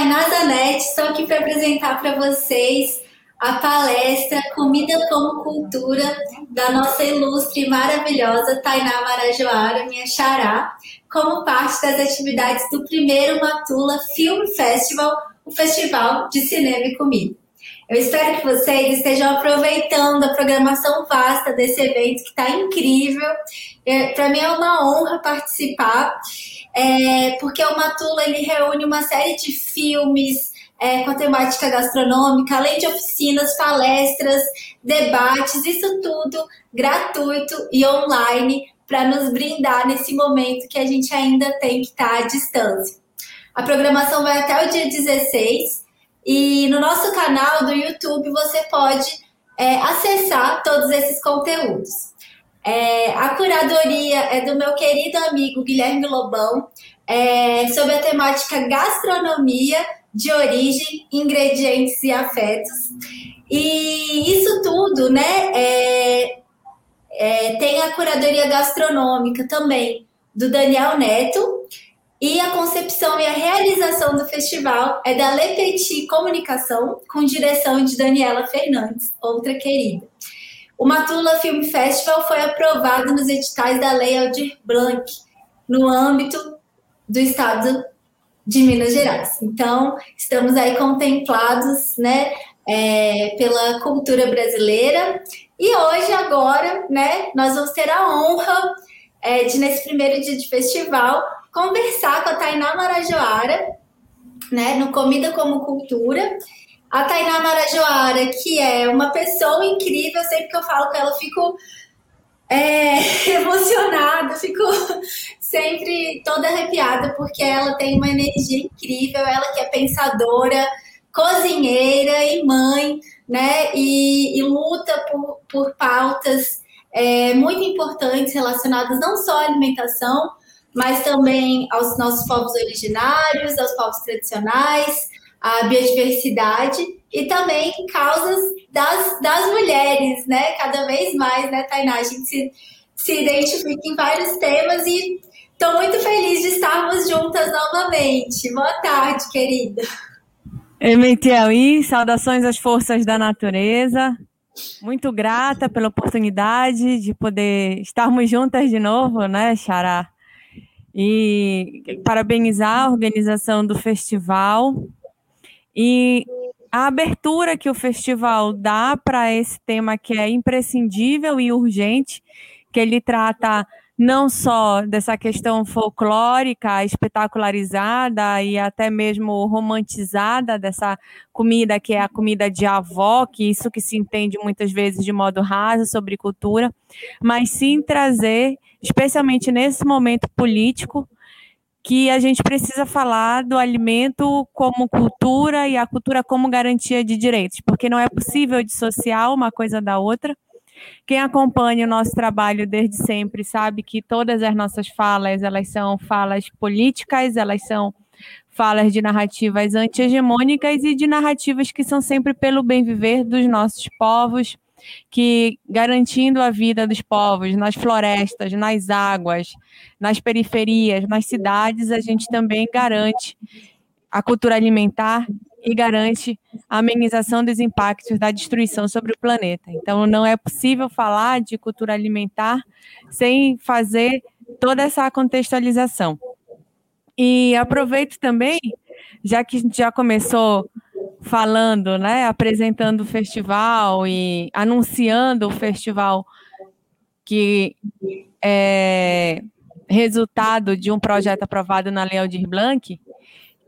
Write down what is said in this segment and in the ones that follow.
Tainá Zanetti, estou aqui para apresentar para vocês a palestra Comida como Cultura da nossa ilustre e maravilhosa Tainá Marajoara, minha xará, como parte das atividades do primeiro Matula Film Festival, o Festival de Cinema e Comida. Eu espero que vocês estejam aproveitando a programação vasta desse evento que está incrível. É, Para mim é uma honra participar, é, porque o Matula ele reúne uma série de filmes é, com a temática gastronômica, além de oficinas, palestras, debates, isso tudo gratuito e online para nos brindar nesse momento que a gente ainda tem que estar tá à distância. A programação vai até o dia 16 e no nosso canal do YouTube você pode é, acessar todos esses conteúdos. É, a curadoria é do meu querido amigo Guilherme Lobão, é, sobre a temática gastronomia de origem, ingredientes e afetos. E isso tudo, né, é, é, tem a curadoria gastronômica também do Daniel Neto, e a concepção e a realização do festival é da Le Petit Comunicação, com direção de Daniela Fernandes, outra querida. O Matula Film Festival foi aprovado nos editais da Lei Aldir Blanc, no âmbito do estado de Minas Gerais. Então, estamos aí contemplados né, é, pela cultura brasileira. E hoje, agora, né, nós vamos ter a honra é, de, nesse primeiro dia de festival, conversar com a Tainá Marajoara, né, no Comida como Cultura. A Tainá Marajoara, que é uma pessoa incrível, sempre que eu falo com ela, eu fico é, emocionada, fico sempre toda arrepiada, porque ela tem uma energia incrível, ela que é pensadora, cozinheira e mãe, né, e, e luta por, por pautas é, muito importantes relacionadas não só à alimentação, mas também aos nossos povos originários, aos povos tradicionais, à biodiversidade e também causas das, das mulheres, né? Cada vez mais, né, Tainá? A gente se, se identifica em vários temas e estou muito feliz de estarmos juntas novamente. Boa tarde, querida. Emetiel, e saudações às forças da natureza. Muito grata pela oportunidade de poder estarmos juntas de novo, né, Xará? E parabenizar a organização do festival e a abertura que o festival dá para esse tema que é imprescindível e urgente, que ele trata não só dessa questão folclórica, espetacularizada e até mesmo romantizada dessa comida que é a comida de avó, que isso que se entende muitas vezes de modo raso sobre cultura, mas sim trazer, especialmente nesse momento político, que a gente precisa falar do alimento como cultura e a cultura como garantia de direitos, porque não é possível dissociar uma coisa da outra. Quem acompanha o nosso trabalho desde sempre sabe que todas as nossas falas, elas são falas políticas, elas são falas de narrativas anti-hegemônicas e de narrativas que são sempre pelo bem viver dos nossos povos, que garantindo a vida dos povos nas florestas, nas águas, nas periferias, nas cidades, a gente também garante a cultura alimentar e garante a amenização dos impactos da destruição sobre o planeta. Então, não é possível falar de cultura alimentar sem fazer toda essa contextualização. E aproveito também, já que já começou falando, né, apresentando o festival e anunciando o festival que é resultado de um projeto aprovado na Lei Aldir Blanc,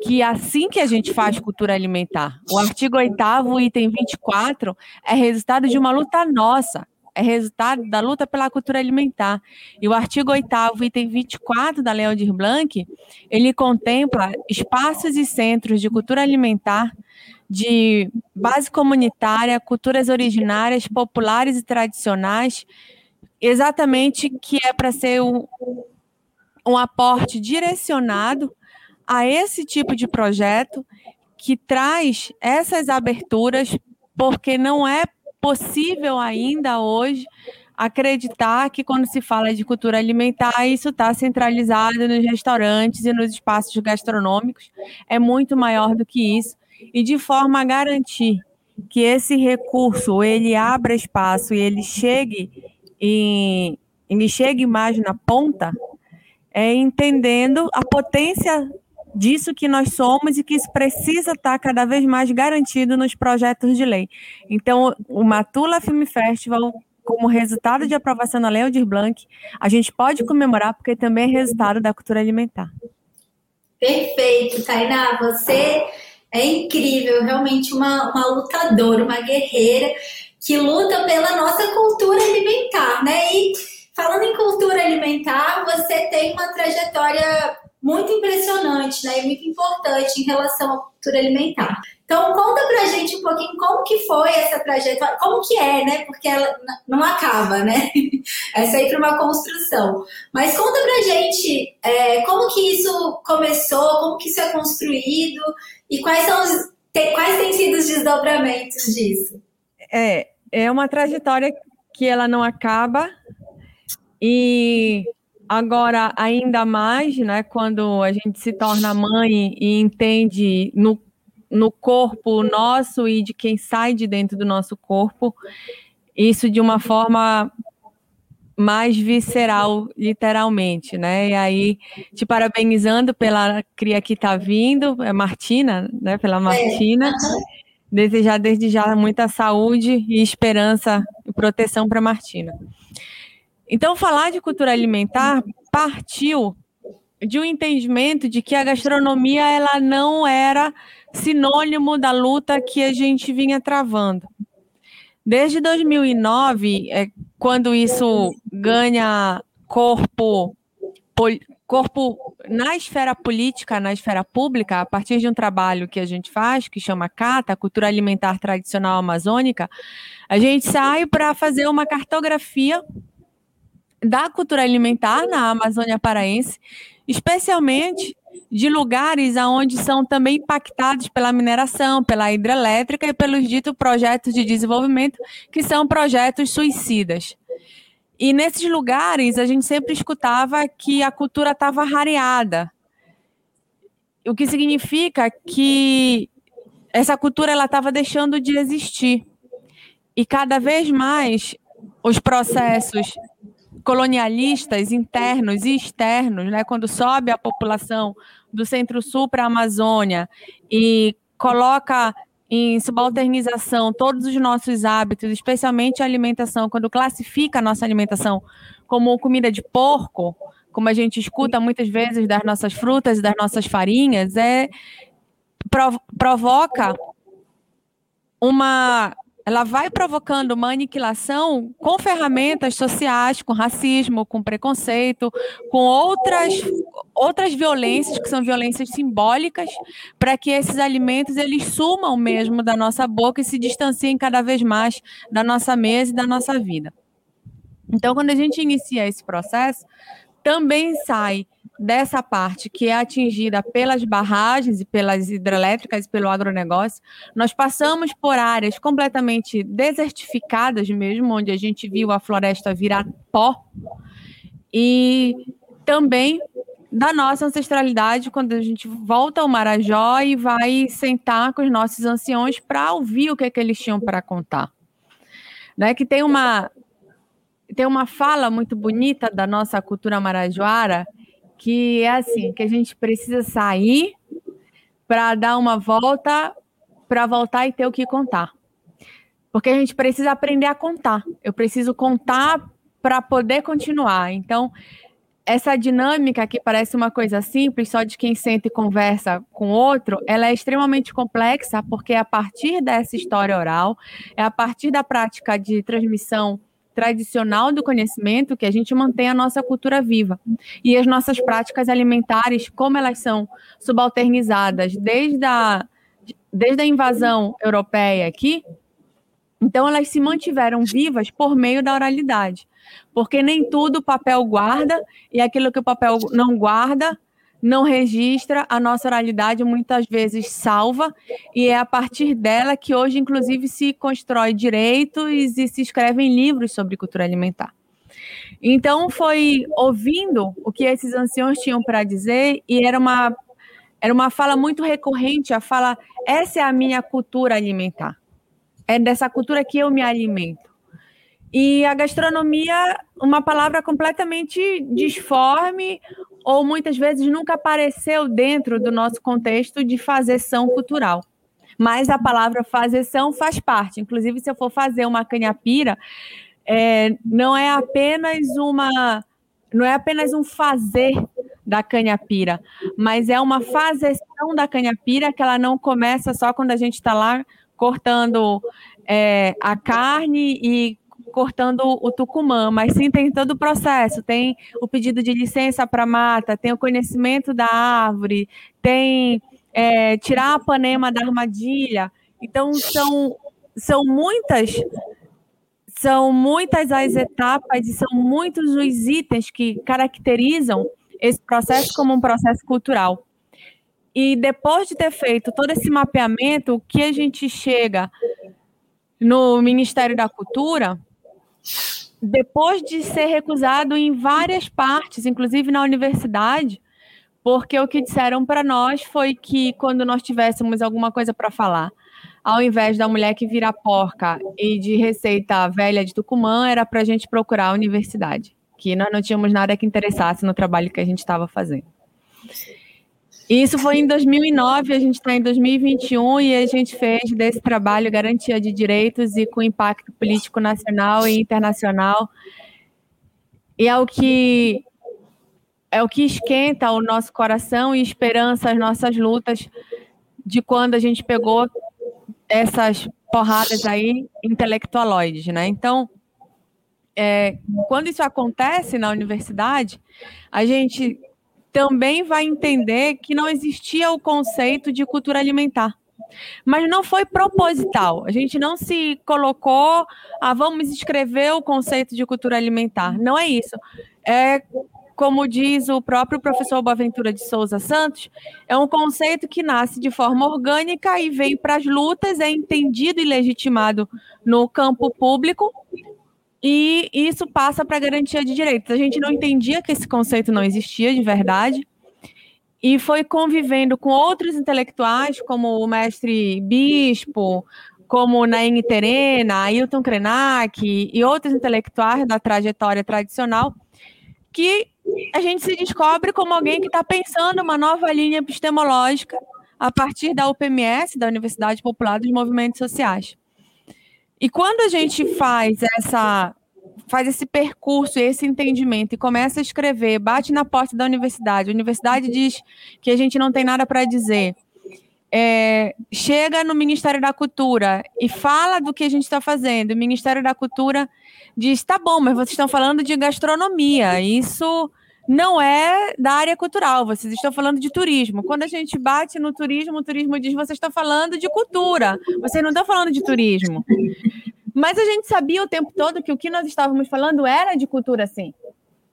que assim que a gente faz cultura alimentar, o artigo 8 item 24, é resultado de uma luta nossa, é resultado da luta pela cultura alimentar. E o artigo 8 item 24 da Lei Aldir Blanc, ele contempla espaços e centros de cultura alimentar de base comunitária, culturas originárias, populares e tradicionais, exatamente que é para ser um, um aporte direcionado a esse tipo de projeto que traz essas aberturas, porque não é possível ainda hoje acreditar que quando se fala de cultura alimentar, isso está centralizado nos restaurantes e nos espaços gastronômicos. É muito maior do que isso. E de forma a garantir que esse recurso ele abra espaço e ele chegue em, chegue mais na ponta, é entendendo a potência disso que nós somos e que isso precisa estar cada vez mais garantido nos projetos de lei. Então, o Matula Film Festival, como resultado de aprovação na Lei Aldir Blanc, a gente pode comemorar porque também é resultado da cultura alimentar. Perfeito, Tainá, você é incrível, realmente uma, uma lutadora, uma guerreira que luta pela nossa cultura alimentar, né? E falando em cultura alimentar, você tem uma trajetória muito impressionante, né? E muito importante em relação cultura alimentar. Então, conta pra gente um pouquinho como que foi essa trajetória, como que é, né? Porque ela não acaba, né? É sempre uma construção. Mas conta pra gente é, como que isso começou, como que isso é construído e quais são os, quais têm sido os desdobramentos disso. É, é uma trajetória que ela não acaba e Agora, ainda mais, né, quando a gente se torna mãe e entende no, no corpo nosso e de quem sai de dentro do nosso corpo, isso de uma forma mais visceral, literalmente, né? E aí, te parabenizando pela cria que está vindo, é Martina, né? Pela é. Martina. É. Desejar desde já muita saúde e esperança e proteção para Martina. Então, falar de cultura alimentar partiu de um entendimento de que a gastronomia ela não era sinônimo da luta que a gente vinha travando. Desde 2009, é, quando isso ganha corpo, corpo na esfera política, na esfera pública, a partir de um trabalho que a gente faz, que chama CATA, Cultura Alimentar Tradicional Amazônica, a gente sai para fazer uma cartografia da cultura alimentar na Amazônia Paraense, especialmente de lugares aonde são também impactados pela mineração, pela hidrelétrica e pelos ditos projetos de desenvolvimento, que são projetos suicidas. E nesses lugares a gente sempre escutava que a cultura estava rareada, o que significa que essa cultura ela estava deixando de existir. E cada vez mais os processos colonialistas internos e externos, né, quando sobe a população do Centro-Sul para a Amazônia e coloca em subalternização todos os nossos hábitos, especialmente a alimentação, quando classifica a nossa alimentação como comida de porco, como a gente escuta muitas vezes das nossas frutas e das nossas farinhas, é provoca uma ela vai provocando uma aniquilação com ferramentas sociais, com racismo, com preconceito, com outras, outras violências que são violências simbólicas, para que esses alimentos eles sumam mesmo da nossa boca e se distanciem cada vez mais da nossa mesa e da nossa vida. Então, quando a gente inicia esse processo, também sai dessa parte que é atingida pelas barragens e pelas hidrelétricas e pelo agronegócio, nós passamos por áreas completamente desertificadas mesmo, onde a gente viu a floresta virar pó, e também da nossa ancestralidade, quando a gente volta ao Marajó e vai sentar com os nossos anciões para ouvir o que, é que eles tinham para contar. Né? Que tem uma, tem uma fala muito bonita da nossa cultura marajoara, que é assim, que a gente precisa sair para dar uma volta, para voltar e ter o que contar. Porque a gente precisa aprender a contar. Eu preciso contar para poder continuar. Então, essa dinâmica que parece uma coisa simples, só de quem sente e conversa com outro, ela é extremamente complexa, porque é a partir dessa história oral, é a partir da prática de transmissão tradicional do conhecimento que a gente mantém a nossa cultura viva. E as nossas práticas alimentares, como elas são subalternizadas desde a, desde a invasão europeia aqui, então elas se mantiveram vivas por meio da oralidade. Porque nem tudo o papel guarda, e aquilo que o papel não guarda não registra, a nossa oralidade muitas vezes salva, e é a partir dela que hoje, inclusive, se constrói direitos e se escrevem livros sobre cultura alimentar. Então, foi ouvindo o que esses anciãos tinham para dizer, e era uma, era uma fala muito recorrente a fala: essa é a minha cultura alimentar. É dessa cultura que eu me alimento. E a gastronomia, uma palavra completamente disforme, ou muitas vezes nunca apareceu dentro do nosso contexto de fazeção cultural. Mas a palavra fazeção faz parte. Inclusive, se eu for fazer uma canhapira, é, não é apenas uma. Não é apenas um fazer da canhapira, mas é uma fazeção da canhapira que ela não começa só quando a gente está lá cortando é, a carne e cortando o tucumã, mas sim tem todo o processo, tem o pedido de licença para mata, tem o conhecimento da árvore, tem é, tirar a panema da armadilha. Então são são muitas são muitas as etapas e são muitos os itens que caracterizam esse processo como um processo cultural. E depois de ter feito todo esse mapeamento, o que a gente chega no Ministério da Cultura depois de ser recusado em várias partes, inclusive na universidade, porque o que disseram para nós foi que quando nós tivéssemos alguma coisa para falar, ao invés da mulher que vira porca e de receita velha de Tucumã, era para a gente procurar a universidade, que nós não tínhamos nada que interessasse no trabalho que a gente estava fazendo. Isso foi em 2009, a gente está em 2021 e a gente fez desse trabalho garantia de direitos e com impacto político nacional e internacional. E é o que é o que esquenta o nosso coração e esperança as nossas lutas de quando a gente pegou essas porradas aí intelectualoides, né? Então, é, quando isso acontece na universidade, a gente também vai entender que não existia o conceito de cultura alimentar. Mas não foi proposital. A gente não se colocou, ah, vamos escrever o conceito de cultura alimentar. Não é isso. É como diz o próprio professor Boaventura de Souza Santos, é um conceito que nasce de forma orgânica e vem para as lutas, é entendido e legitimado no campo público, e isso passa para a garantia de direitos. A gente não entendia que esse conceito não existia de verdade. E foi convivendo com outros intelectuais, como o mestre Bispo, como Naine Terena, Ailton Krenak e outros intelectuais da trajetória tradicional, que a gente se descobre como alguém que está pensando uma nova linha epistemológica a partir da UPMS, da Universidade Popular dos Movimentos Sociais. E quando a gente faz essa faz esse percurso, esse entendimento e começa a escrever, bate na porta da universidade, a universidade diz que a gente não tem nada para dizer, é, chega no Ministério da Cultura e fala do que a gente está fazendo, o Ministério da Cultura diz, tá bom, mas vocês estão falando de gastronomia, isso não é da área cultural, vocês estão falando de turismo. Quando a gente bate no turismo, o turismo diz: vocês estão falando de cultura, vocês não estão falando de turismo. Mas a gente sabia o tempo todo que o que nós estávamos falando era de cultura, sim.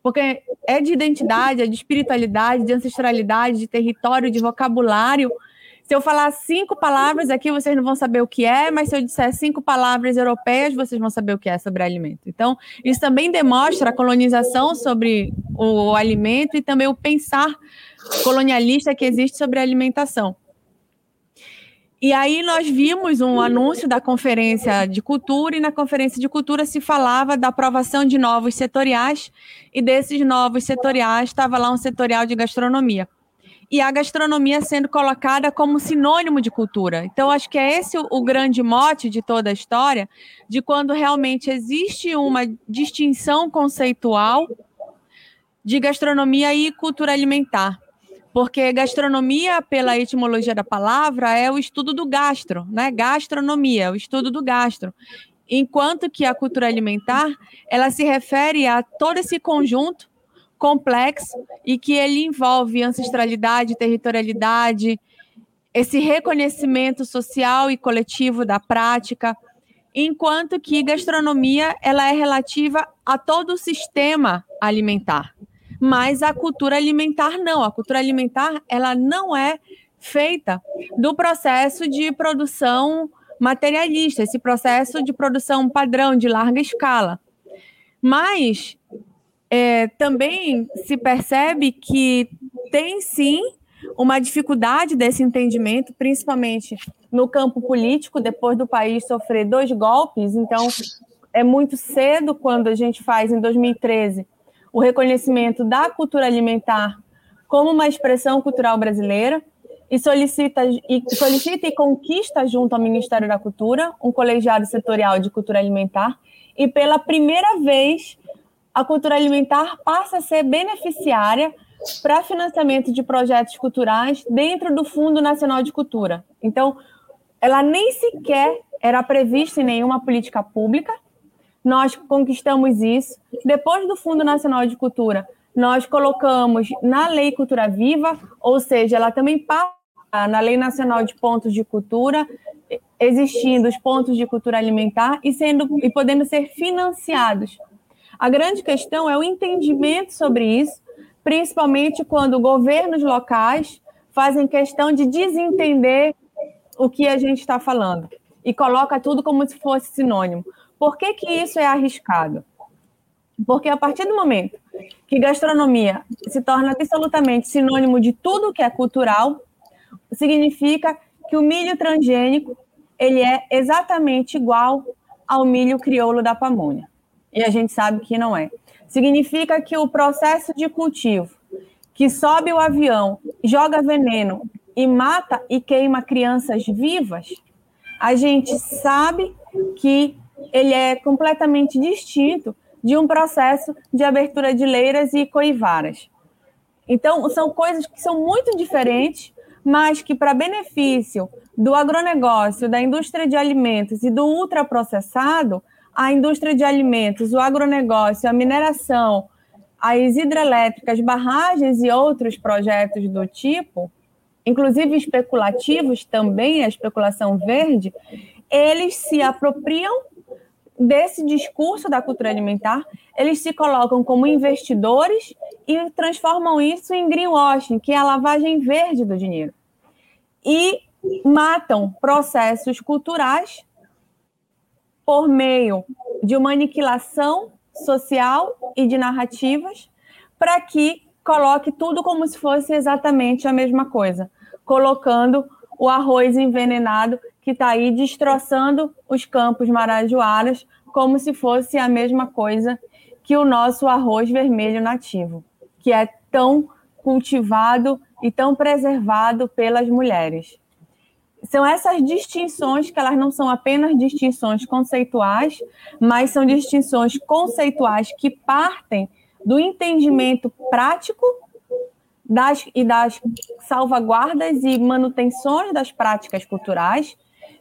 Porque é de identidade, é de espiritualidade, de ancestralidade, de território, de vocabulário. Se eu falar cinco palavras aqui, vocês não vão saber o que é, mas se eu disser cinco palavras europeias, vocês vão saber o que é sobre alimento. Então, isso também demonstra a colonização sobre o alimento e também o pensar colonialista que existe sobre a alimentação. E aí nós vimos um anúncio da conferência de cultura e na conferência de cultura se falava da aprovação de novos setoriais e desses novos setoriais estava lá um setorial de gastronomia e a gastronomia sendo colocada como sinônimo de cultura. Então, acho que é esse o, grande mote de toda a história, de quando realmente existe uma distinção conceitual de gastronomia e cultura alimentar. Porque gastronomia, pela etimologia da palavra, é o estudo do gastro, né? Gastronomia, o estudo do gastro. Enquanto que a cultura alimentar, ela se refere a todo esse conjunto complexo e que ele envolve ancestralidade, territorialidade, esse reconhecimento social e coletivo da prática, enquanto que gastronomia ela é relativa a todo o sistema alimentar. mas a cultura alimentar não. A cultura alimentar ela não é feita do processo de produção materialista, esse processo de produção padrão de larga escala. Mas é, também se percebe que tem sim uma dificuldade desse entendimento, principalmente no campo político, depois do país sofrer dois golpes. Então, é muito cedo quando a gente faz, em 2013, o reconhecimento da cultura alimentar como uma expressão cultural brasileira e solicita e, solicita e conquista junto ao Ministério da Cultura um colegiado setorial de cultura alimentar e pela primeira vez a cultura alimentar passa a ser beneficiária para financiamento de projetos culturais dentro do Fundo Nacional de Cultura. Então, ela nem sequer era prevista em nenhuma política pública. Nós conquistamos isso. Depois do Fundo Nacional de Cultura, nós colocamos na Lei Cultura Viva, ou seja, ela também passa na Lei Nacional de Pontos de Cultura, existindo os pontos de cultura alimentar e sendo e podendo ser financiados. A grande questão é o entendimento sobre isso principalmente quando governos locais fazem questão de desentender o que a gente está falando e coloca tudo como se fosse sinônimo. Por que, que isso é arriscado? Porque a partir do momento que gastronomia se torna absolutamente sinônimo de tudo que é cultural, significa que o milho transgênico ele é exatamente igual ao milho crioulo da pamonha. E a gente sabe que não é. Significa que o processo de cultivo, que sobe o avião, joga veneno e mata e queima crianças vivas, a gente sabe que ele é completamente distinto de um processo de abertura de leiras e coivaras. Então, são coisas que são muito diferentes, mas que, para benefício do agronegócio, da indústria de alimentos e do ultraprocessado, a indústria de alimentos, o agronegócio, a mineração, as hidrelétricas, barragens e outros projetos do tipo, inclusive especulativos também, a especulação verde, eles se apropriam desse discurso da cultura alimentar, eles se colocam como investidores e transformam isso em greenwashing, que é a lavagem verde do dinheiro. E matam processos culturais por meio de uma aniquilação social e de narrativas para que coloque tudo como se fosse exatamente a mesma coisa, colocando o arroz envenenado que está aí destroçando os campos marajoaras como se fosse a mesma coisa que o nosso arroz vermelho nativo, que é tão cultivado e tão preservado pelas mulheres são essas distinções que elas não são apenas distinções conceituais, mas são distinções conceituais que partem do entendimento prático das, e das salvaguardas e manutenções das práticas culturais.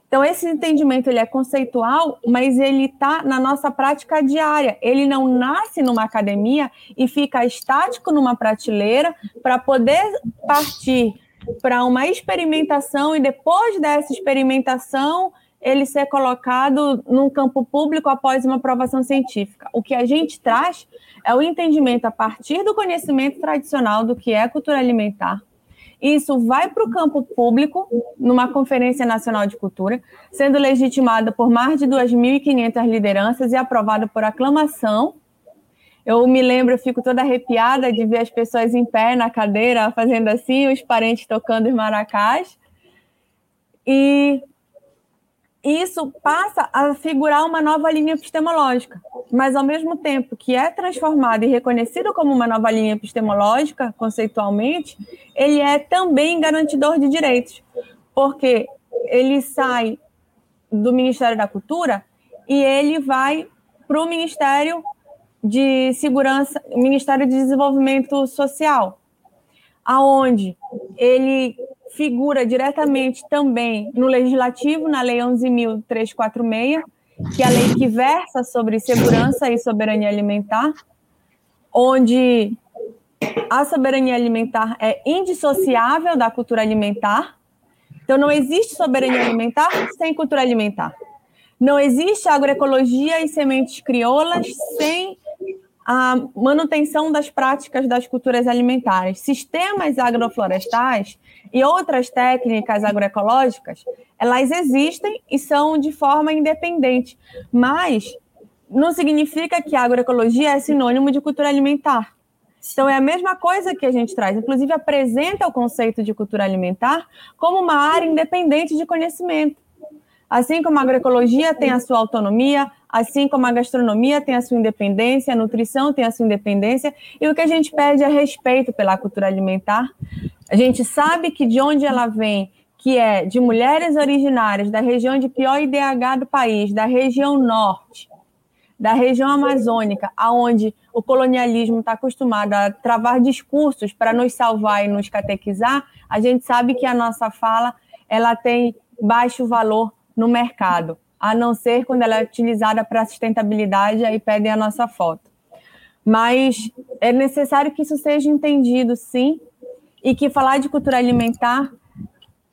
Então, esse entendimento ele é conceitual, mas ele está na nossa prática diária. Ele não nasce numa academia e fica estático numa prateleira para poder partir para uma experimentação e depois dessa experimentação ele ser colocado num campo público após uma aprovação científica. O que a gente traz é o entendimento a partir do conhecimento tradicional do que é cultura alimentar. Isso vai para o campo público, numa Conferência Nacional de Cultura, sendo legitimada por mais de 2.500 lideranças e aprovada por aclamação eu me lembro, eu fico toda arrepiada de ver as pessoas em pé na cadeira, fazendo assim, os parentes tocando os maracás. E isso passa a figurar uma nova linha epistemológica, mas ao mesmo tempo que é transformado e reconhecido como uma nova linha epistemológica, conceitualmente, ele é também garantidor de direitos, porque ele sai do Ministério da Cultura e ele vai para o Ministério de Segurança, Ministério de Desenvolvimento Social, aonde ele figura diretamente também no legislativo, na Lei 11.346, que é a lei que versa sobre segurança e soberania alimentar, onde a soberania alimentar é indissociável da cultura alimentar. Então, não existe soberania alimentar sem cultura alimentar. Não existe agroecologia e sementes crioulas sem a manutenção das práticas das culturas alimentares. Sistemas agroflorestais e outras técnicas agroecológicas, elas existem e são de forma independente, mas não significa que a agroecologia é sinônimo de cultura alimentar. Então, é a mesma coisa que a gente traz. Inclusive, apresenta o conceito de cultura alimentar como uma área independente de conhecimento. Assim como a agroecologia tem a sua autonomia, assim como a gastronomia tem a sua independência, a nutrição tem a sua independência, e o que a gente pede é respeito pela cultura alimentar. A gente sabe que de onde ela vem, que é de mulheres originárias da região de pior IDH do país, da região norte, da região amazônica, aonde o colonialismo está acostumado a travar discursos para nos salvar e nos catequizar, a gente sabe que a nossa fala ela tem baixo valor no mercado a não ser quando ela é utilizada para sustentabilidade, aí pedem a nossa foto. Mas é necessário que isso seja entendido, sim, e que falar de cultura alimentar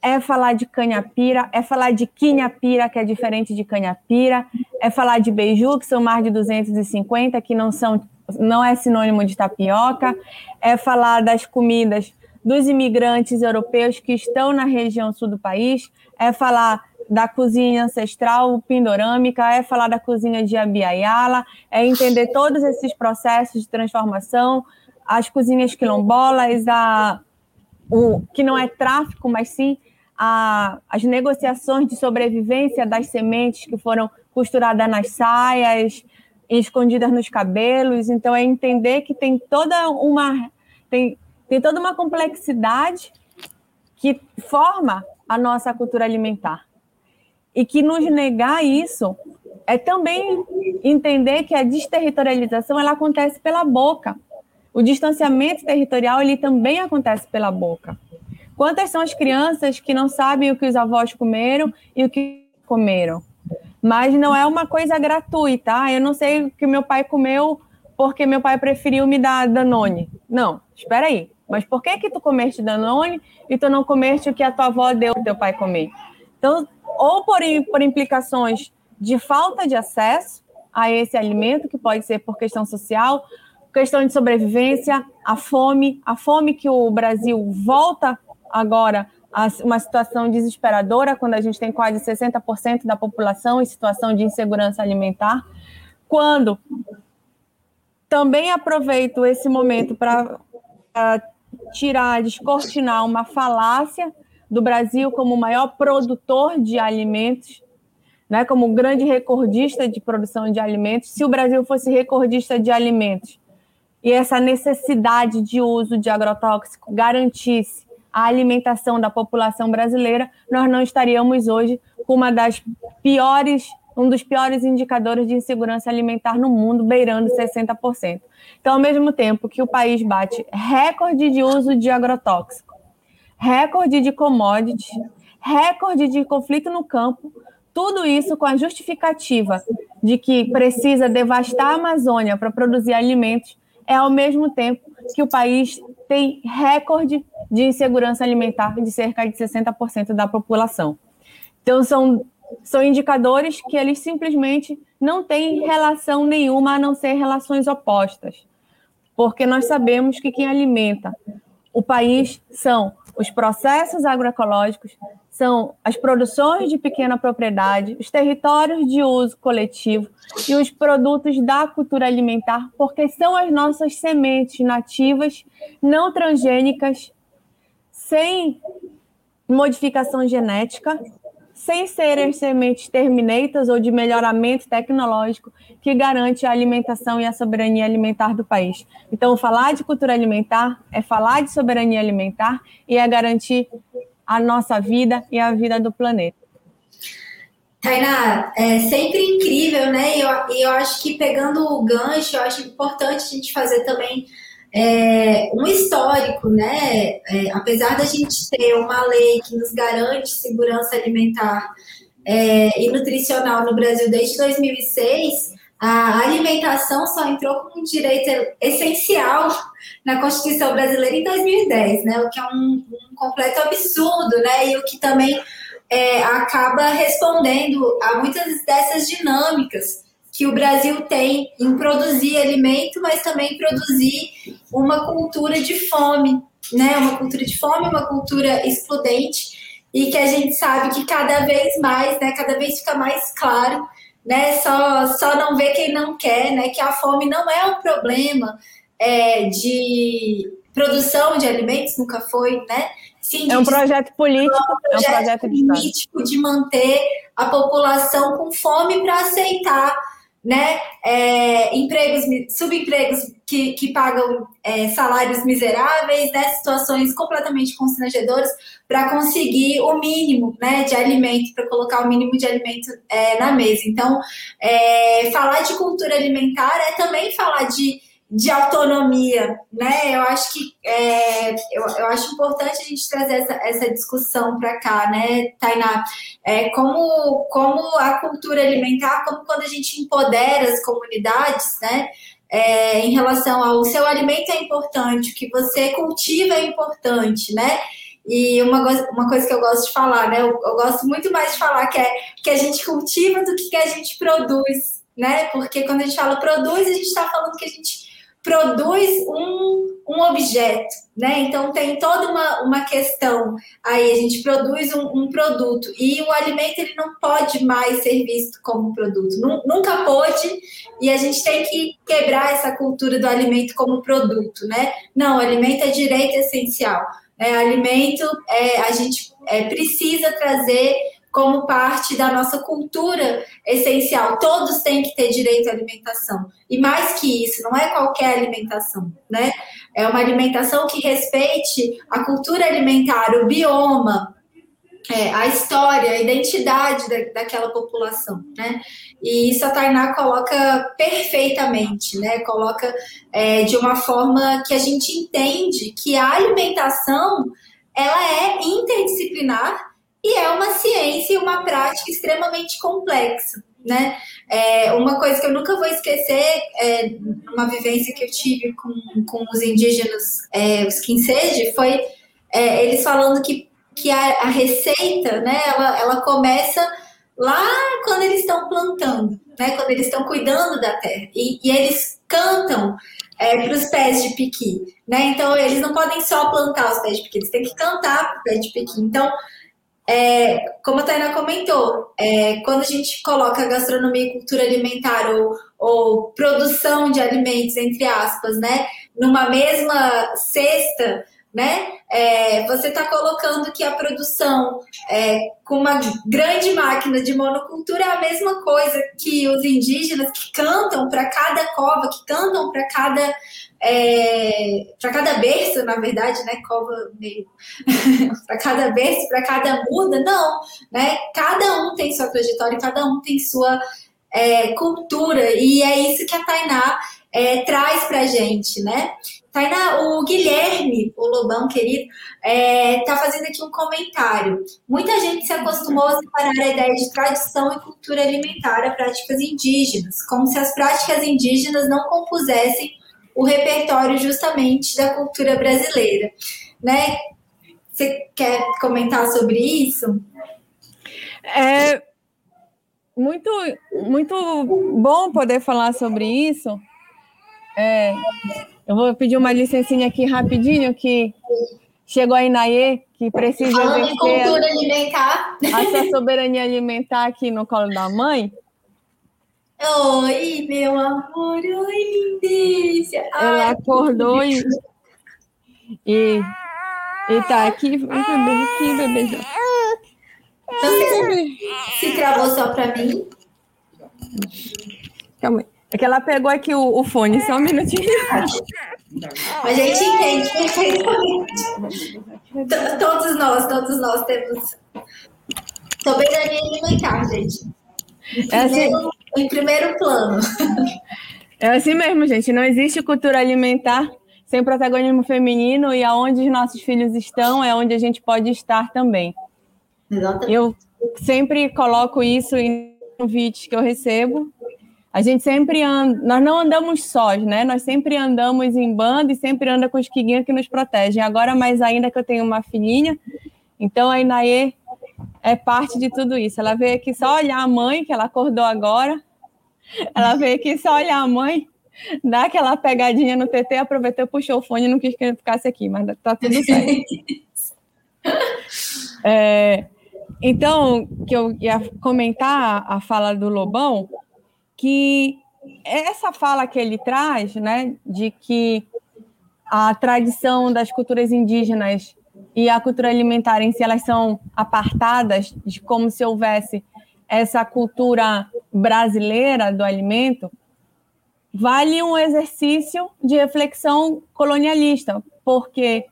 é falar de canhapira, é falar de quinhapira, que é diferente de canhapira, é falar de beiju, que são mais de 250, que não são não é sinônimo de tapioca, é falar das comidas dos imigrantes europeus que estão na região sul do país, é falar da cozinha ancestral pindorâmica, é falar da cozinha de Abiaiala, é entender todos esses processos de transformação, as cozinhas quilombolas, a, o, que não é tráfico, mas sim a, as negociações de sobrevivência das sementes que foram costuradas nas saias, escondidas nos cabelos. Então, é entender que tem toda uma, tem, tem toda uma complexidade que forma a nossa cultura alimentar e que nos negar isso é também entender que a desterritorialização ela acontece pela boca. O distanciamento territorial ele também acontece pela boca. Quantas são as crianças que não sabem o que os avós comeram e o que comeram? Mas não é uma coisa gratuita. Ah, eu não sei o que meu pai comeu porque meu pai preferiu me dar Danone. Não, espera aí. Mas por que que tu comeste Danone e tu não comeste o que a tua avó deu teu pai comer? Então, ou por, por implicações de falta de acesso a esse alimento, que pode ser por questão social, questão de sobrevivência, a fome, a fome que o Brasil volta agora a uma situação desesperadora, quando a gente tem quase 60% da população em situação de insegurança alimentar, quando também aproveito esse momento para tirar, descortinar uma falácia do Brasil como o maior produtor de alimentos, né, como grande recordista de produção de alimentos. Se o Brasil fosse recordista de alimentos e essa necessidade de uso de agrotóxico garantisse a alimentação da população brasileira, nós não estaríamos hoje com uma das piores, um dos piores indicadores de insegurança alimentar no mundo, beirando 60%. Então, ao mesmo tempo que o país bate recorde de uso de agrotóxico, recorde de commodity, recorde de conflito no campo, tudo isso com a justificativa de que precisa devastar a Amazônia para produzir alimentos, é ao mesmo tempo que o país tem recorde de insegurança alimentar de cerca de 60% da população. Então, são, são indicadores que eles simplesmente não têm relação nenhuma a não ser relações opostas. Porque nós sabemos que quem alimenta o país são os processos agroecológicos são as produções de pequena propriedade, os territórios de uso coletivo e os produtos da cultura alimentar, porque são as nossas sementes nativas, não transgênicas, sem modificação genética, sem serem sementes terminatas ou de melhoramento tecnológico que garante a alimentação e a soberania alimentar do país. Então, falar de cultura alimentar é falar de soberania alimentar e é garantir a nossa vida e a vida do planeta. Tainá, é sempre incrível, né? E eu, eu acho que pegando o gancho, eu acho importante a gente fazer também é, um histórico, né? É, apesar da gente ter uma lei que nos garante segurança alimentar é, e nutricional no Brasil desde 2006, a alimentação só entrou como um direito essencial na Constituição brasileira em 2010, né? O que é um, um completo absurdo, né? E o que também é, acaba respondendo a muitas dessas dinâmicas que o Brasil tem em produzir alimento, mas também produzir uma cultura de fome, né? Uma cultura de fome, uma cultura excludente, e que a gente sabe que cada vez mais, né? Cada vez fica mais claro, né? Só, só não vê quem não quer, né? Que a fome não é um problema é, de produção de alimentos, nunca foi, né? Sim, é um projeto político, é um projeto, é um projeto político de manter a população com fome para aceitar né, é, empregos, subempregos que, que pagam é, salários miseráveis, né, situações completamente constrangedoras para conseguir o mínimo né, de alimento, para colocar o mínimo de alimento é, na mesa. Então, é, falar de cultura alimentar é também falar de de autonomia, né? Eu acho que é, eu, eu acho importante a gente trazer essa, essa discussão para cá, né, Tainá? É, como, como a cultura alimentar, como quando a gente empodera as comunidades, né? É, em relação ao seu alimento é importante, o que você cultiva é importante, né? E uma, uma coisa que eu gosto de falar, né? Eu, eu gosto muito mais de falar que é que a gente cultiva do que que a gente produz, né? Porque quando a gente fala produz, a gente está falando que a gente produz um, um objeto, né? Então tem toda uma, uma questão aí, a gente produz um, um, produto e o alimento ele não pode mais ser visto como produto, nunca pôde, e a gente tem que quebrar essa cultura do alimento como produto, né? Não, alimento é direito essencial. Né? Alimento é, a gente é, precisa trazer como parte da nossa cultura essencial. Todos têm que ter direito à alimentação. E mais que isso, não é qualquer alimentação, né? É uma alimentação que respeite a cultura alimentar, o bioma, é, a história, a identidade da, daquela população, né? E isso a Tainá coloca perfeitamente, né? Coloca é, de uma forma que a gente entende que a alimentação ela é interdisciplinar e é uma ciência e uma prática extremamente complexa. Né? É, uma coisa que eu nunca vou esquecer é uma vivência que eu tive com, com os indígenas, é, os Kinsege, foi é, eles falando que, que a, a, receita, né, ela, ela começa lá quando eles estão plantando, né, quando eles estão cuidando da terra, e, e eles cantam é, para os pés de piqui, né, então eles não podem só plantar os pés de piqui, eles têm que cantar para o pé de piqui, então é, como a Tainá comentou, é, quando a gente coloca gastronomia e cultura alimentar ou, ou produção de alimentos, entre aspas, né, numa mesma cesta, né, é, você está colocando que a produção é, com uma grande máquina de monocultura é a mesma coisa que os indígenas que cantam para cada cova, que cantam para cada é, para cada berço, na verdade, né? Cova meio para cada berço, para cada muda, não, né? Cada um tem sua trajetória, cada um tem sua é, cultura, e é isso que a Tainá é, traz para gente, né? Tainá, o Guilherme, o Lobão querido, está é, fazendo aqui um comentário. Muita gente se acostumou a separar a ideia de tradição e cultura alimentar a práticas indígenas, como se as práticas indígenas não compusessem o repertório justamente da cultura brasileira, né? Você quer comentar sobre isso? É muito, muito bom poder falar sobre isso. É, eu vou pedir uma licencinha aqui rapidinho, que chegou a Inaê, que precisa Falando de cultura alimentar. a sua soberania alimentar aqui no colo da mãe. Oi, meu amor, oi, lindeza. Ela acordou e, e, e tá aqui, aqui, bebê. Você se travou só pra mim? Calma aí. É que ela pegou aqui o, o fone, só um minutinho. A gente entende perfeitamente. Todos nós, todos nós temos soberania alimentar, gente. É assim, em primeiro plano. É assim mesmo, gente. Não existe cultura alimentar sem protagonismo feminino e aonde os nossos filhos estão é onde a gente pode estar também. Exatamente. Eu sempre coloco isso em convites que eu recebo. A gente sempre anda, nós não andamos sós, né? Nós sempre andamos em banda e sempre anda com os quiguinhos que nos protegem. Agora mais ainda que eu tenho uma filhinha, então a Inaê é parte de tudo isso. Ela veio aqui só olhar a mãe, que ela acordou agora, Ela veio aqui só olhar a mãe, dar aquela pegadinha no TT, aproveitou, puxou o fone e não quis que ele ficasse aqui, mas tá tudo certo. É, então, que eu ia comentar a fala do Lobão, que essa fala que ele traz, né, de que a tradição das culturas indígenas e a cultura alimentar em si elas são apartadas de como se houvesse essa cultura brasileira do alimento, vale um exercício de reflexão colonialista, porque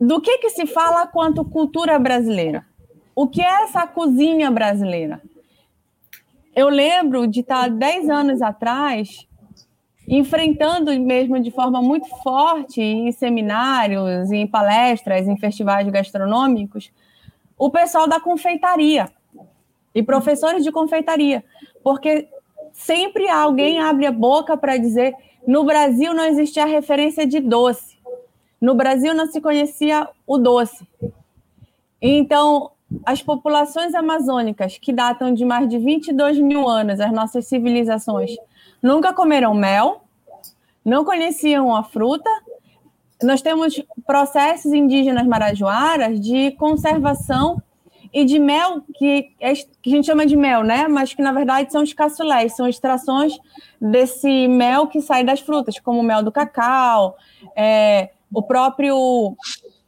do que, que se fala quanto cultura brasileira? O que é essa cozinha brasileira? Eu lembro de estar 10 anos atrás enfrentando mesmo de forma muito forte em seminários, em palestras, em festivais gastronômicos, o pessoal da confeitaria e professores de confeitaria, porque sempre alguém abre a boca para dizer no Brasil não existia referência de doce. No Brasil não se conhecia o doce. Então, as populações amazônicas, que datam de mais de 22 mil anos, as nossas civilizações, nunca comeram mel, não conheciam a fruta. Nós temos processos indígenas marajoaras de conservação e de mel, que, é, que a gente chama de mel, né? Mas que na verdade são os caçulés, são extrações desse mel que sai das frutas, como o mel do cacau, é, o próprio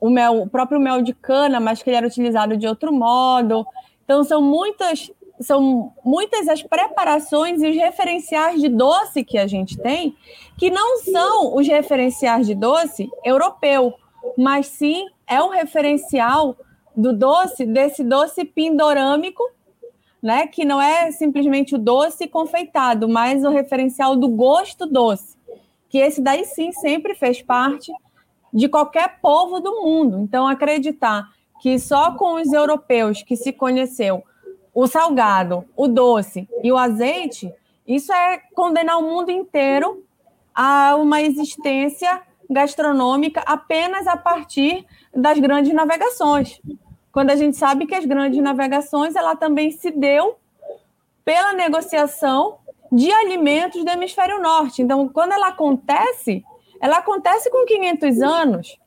o mel, o próprio mel de cana, mas que ele era utilizado de outro modo. Então são muitas são muitas as preparações e os referenciais de doce que a gente tem, que não são os referenciais de doce europeu, mas sim é o referencial do doce, desse doce pindorâmico, né, que não é simplesmente o doce confeitado, mas o referencial do gosto doce, que esse daí sim sempre fez parte de qualquer povo do mundo. Então, acreditar que só com os europeus que se conheceu o salgado, o doce e o azeite, isso é condenar o mundo inteiro a uma existência gastronômica apenas a partir das grandes navegações. Quando a gente sabe que as grandes navegações ela também se deu pela negociação de alimentos do hemisfério norte. Então, quando ela acontece, ela acontece com 500 anos.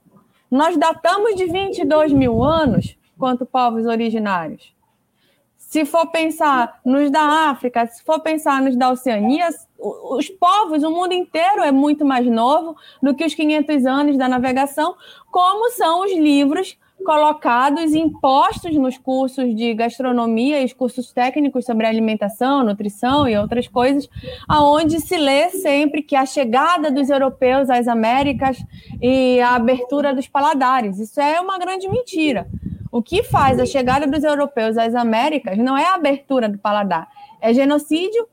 Nós datamos de 22 mil anos quanto povos originários. Se for pensar nos da África, se for pensar nos da Oceania, os povos, o mundo inteiro é muito mais novo do que os 500 anos da navegação, como são os livros colocados impostos nos cursos de gastronomia e os cursos técnicos sobre alimentação, nutrição e outras coisas, aonde se lê sempre que a chegada dos europeus às Américas e a abertura dos paladares. Isso é uma grande mentira. O que faz a chegada dos europeus às Américas não é a abertura do paladar, é genocídio,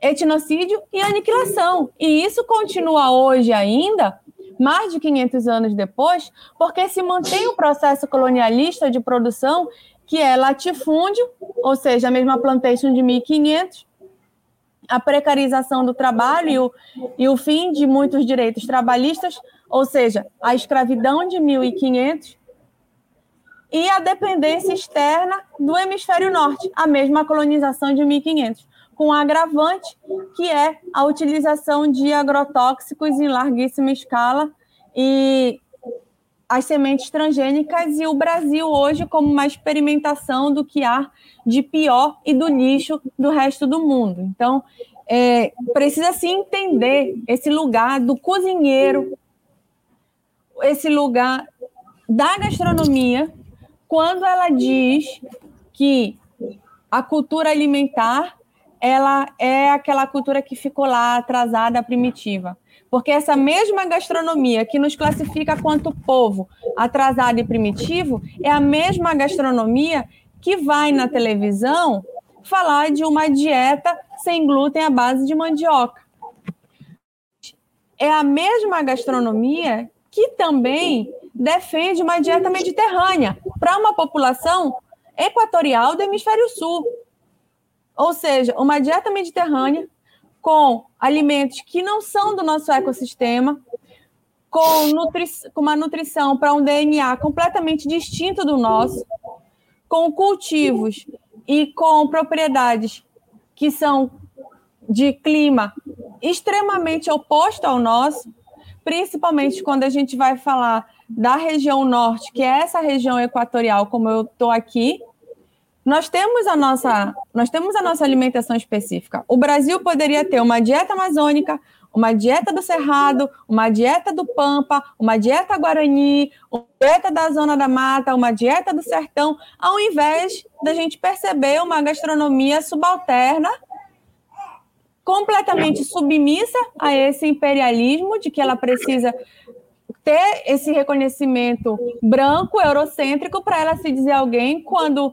etnocídio e aniquilação. E isso continua hoje ainda mais de 500 anos depois, porque se mantém o processo colonialista de produção, que é latifúndio, ou seja, a mesma plantation de 1500, a precarização do trabalho e o, e o fim de muitos direitos trabalhistas, ou seja, a escravidão de 1500, e a dependência externa do hemisfério norte, a mesma colonização de 1500 com agravante, que é a utilização de agrotóxicos em larguíssima escala e as sementes transgênicas e o Brasil hoje como uma experimentação do que há de pior e do lixo do resto do mundo. Então, é, precisa se entender esse lugar do cozinheiro, esse lugar da gastronomia, quando ela diz que a cultura alimentar ela é aquela cultura que ficou lá atrasada, primitiva. Porque essa mesma gastronomia que nos classifica quanto povo atrasado e primitivo é a mesma gastronomia que vai na televisão falar de uma dieta sem glúten à base de mandioca. É a mesma gastronomia que também defende uma dieta mediterrânea para uma população equatorial do hemisfério sul. Ou seja, uma dieta mediterrânea com alimentos que não são do nosso ecossistema, com, nutri com uma nutrição para um DNA completamente distinto do nosso, com cultivos e com propriedades que são de clima extremamente oposto ao nosso, principalmente quando a gente vai falar da região norte, que é essa região equatorial, como eu estou aqui, nós temos a nossa, nós temos a nossa alimentação específica. O Brasil poderia ter uma dieta amazônica, uma dieta do Cerrado, uma dieta do Pampa, uma dieta Guarani, uma dieta da Zona da Mata, uma dieta do Sertão, ao invés da gente perceber uma gastronomia subalterna completamente submissa a esse imperialismo de que ela precisa ter esse reconhecimento branco, eurocêntrico, para ela se dizer alguém quando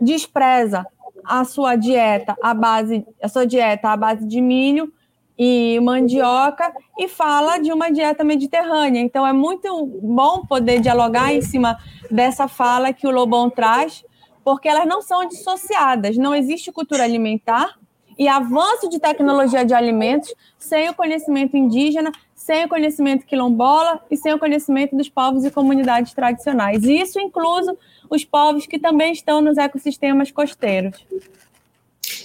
despreza a sua dieta à base, a sua dieta à base de milho e mandioca e fala de uma dieta mediterrânea. Então é muito bom poder dialogar em cima dessa fala que o Lobão traz, porque elas não são dissociadas. Não existe cultura alimentar e avanço de tecnologia de alimentos sem o conhecimento indígena, sem o conhecimento quilombola e sem o conhecimento dos povos e comunidades tradicionais. Isso incluso os povos que também estão nos ecossistemas costeiros.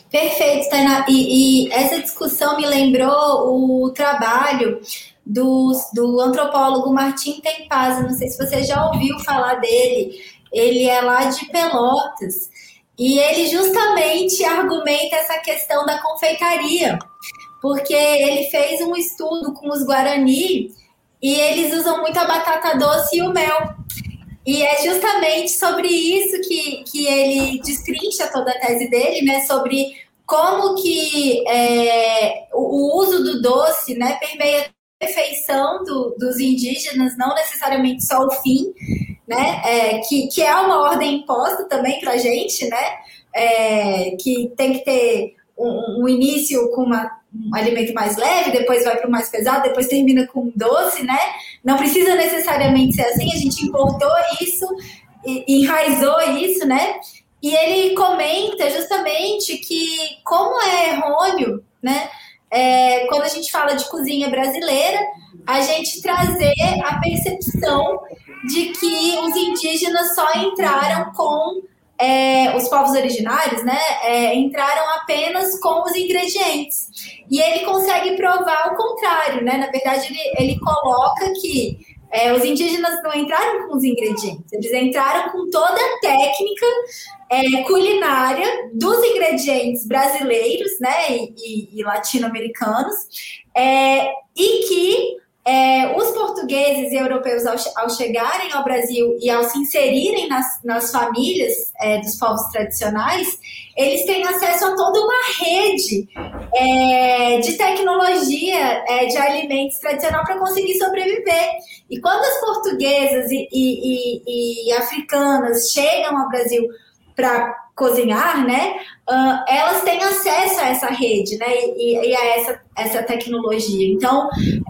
Perfeito, Tainá. E, e essa discussão me lembrou o trabalho do, do antropólogo Martim Tempaz. Não sei se você já ouviu falar dele. Ele é lá de Pelotas. E ele justamente argumenta essa questão da confeitaria, porque ele fez um estudo com os Guarani e eles usam muito a batata doce e o mel. E é justamente sobre isso que, que ele destrincha toda a tese dele, né? Sobre como que é, o, uso do doce né, permeia a perfeição do, dos indígenas, não necessariamente só o fim, né? É, que, que é uma ordem imposta também para a gente, né? É, que tem que ter um, um início com uma, um alimento mais leve, depois vai para o mais pesado, depois termina com doce, né? Não precisa necessariamente ser assim, a gente importou isso, enraizou isso, né? E ele comenta justamente que, como é errôneo, né? É, quando a gente fala de cozinha brasileira, a gente trazer a percepção de que os indígenas só entraram com é, os povos originários, né, é, entraram apenas com os ingredientes. E ele consegue provar o contrário, né? Na verdade, ele, ele coloca que é, os indígenas não entraram com os ingredientes, eles entraram com toda a técnica é, culinária dos ingredientes brasileiros, né, e, e, e latino-americanos, é, e que é, os portugueses e europeus, ao, ao, chegarem ao Brasil e ao se inserirem nas, nas famílias é, dos povos tradicionais, eles têm acesso a toda uma rede é, de tecnologia é, de alimentos tradicional para conseguir sobreviver. E quando as portuguesas e, e, e, e africanas chegam ao Brasil para cozinhar, né? Uh, elas têm acesso a essa rede, né? E, e, a essa, essa tecnologia. Então,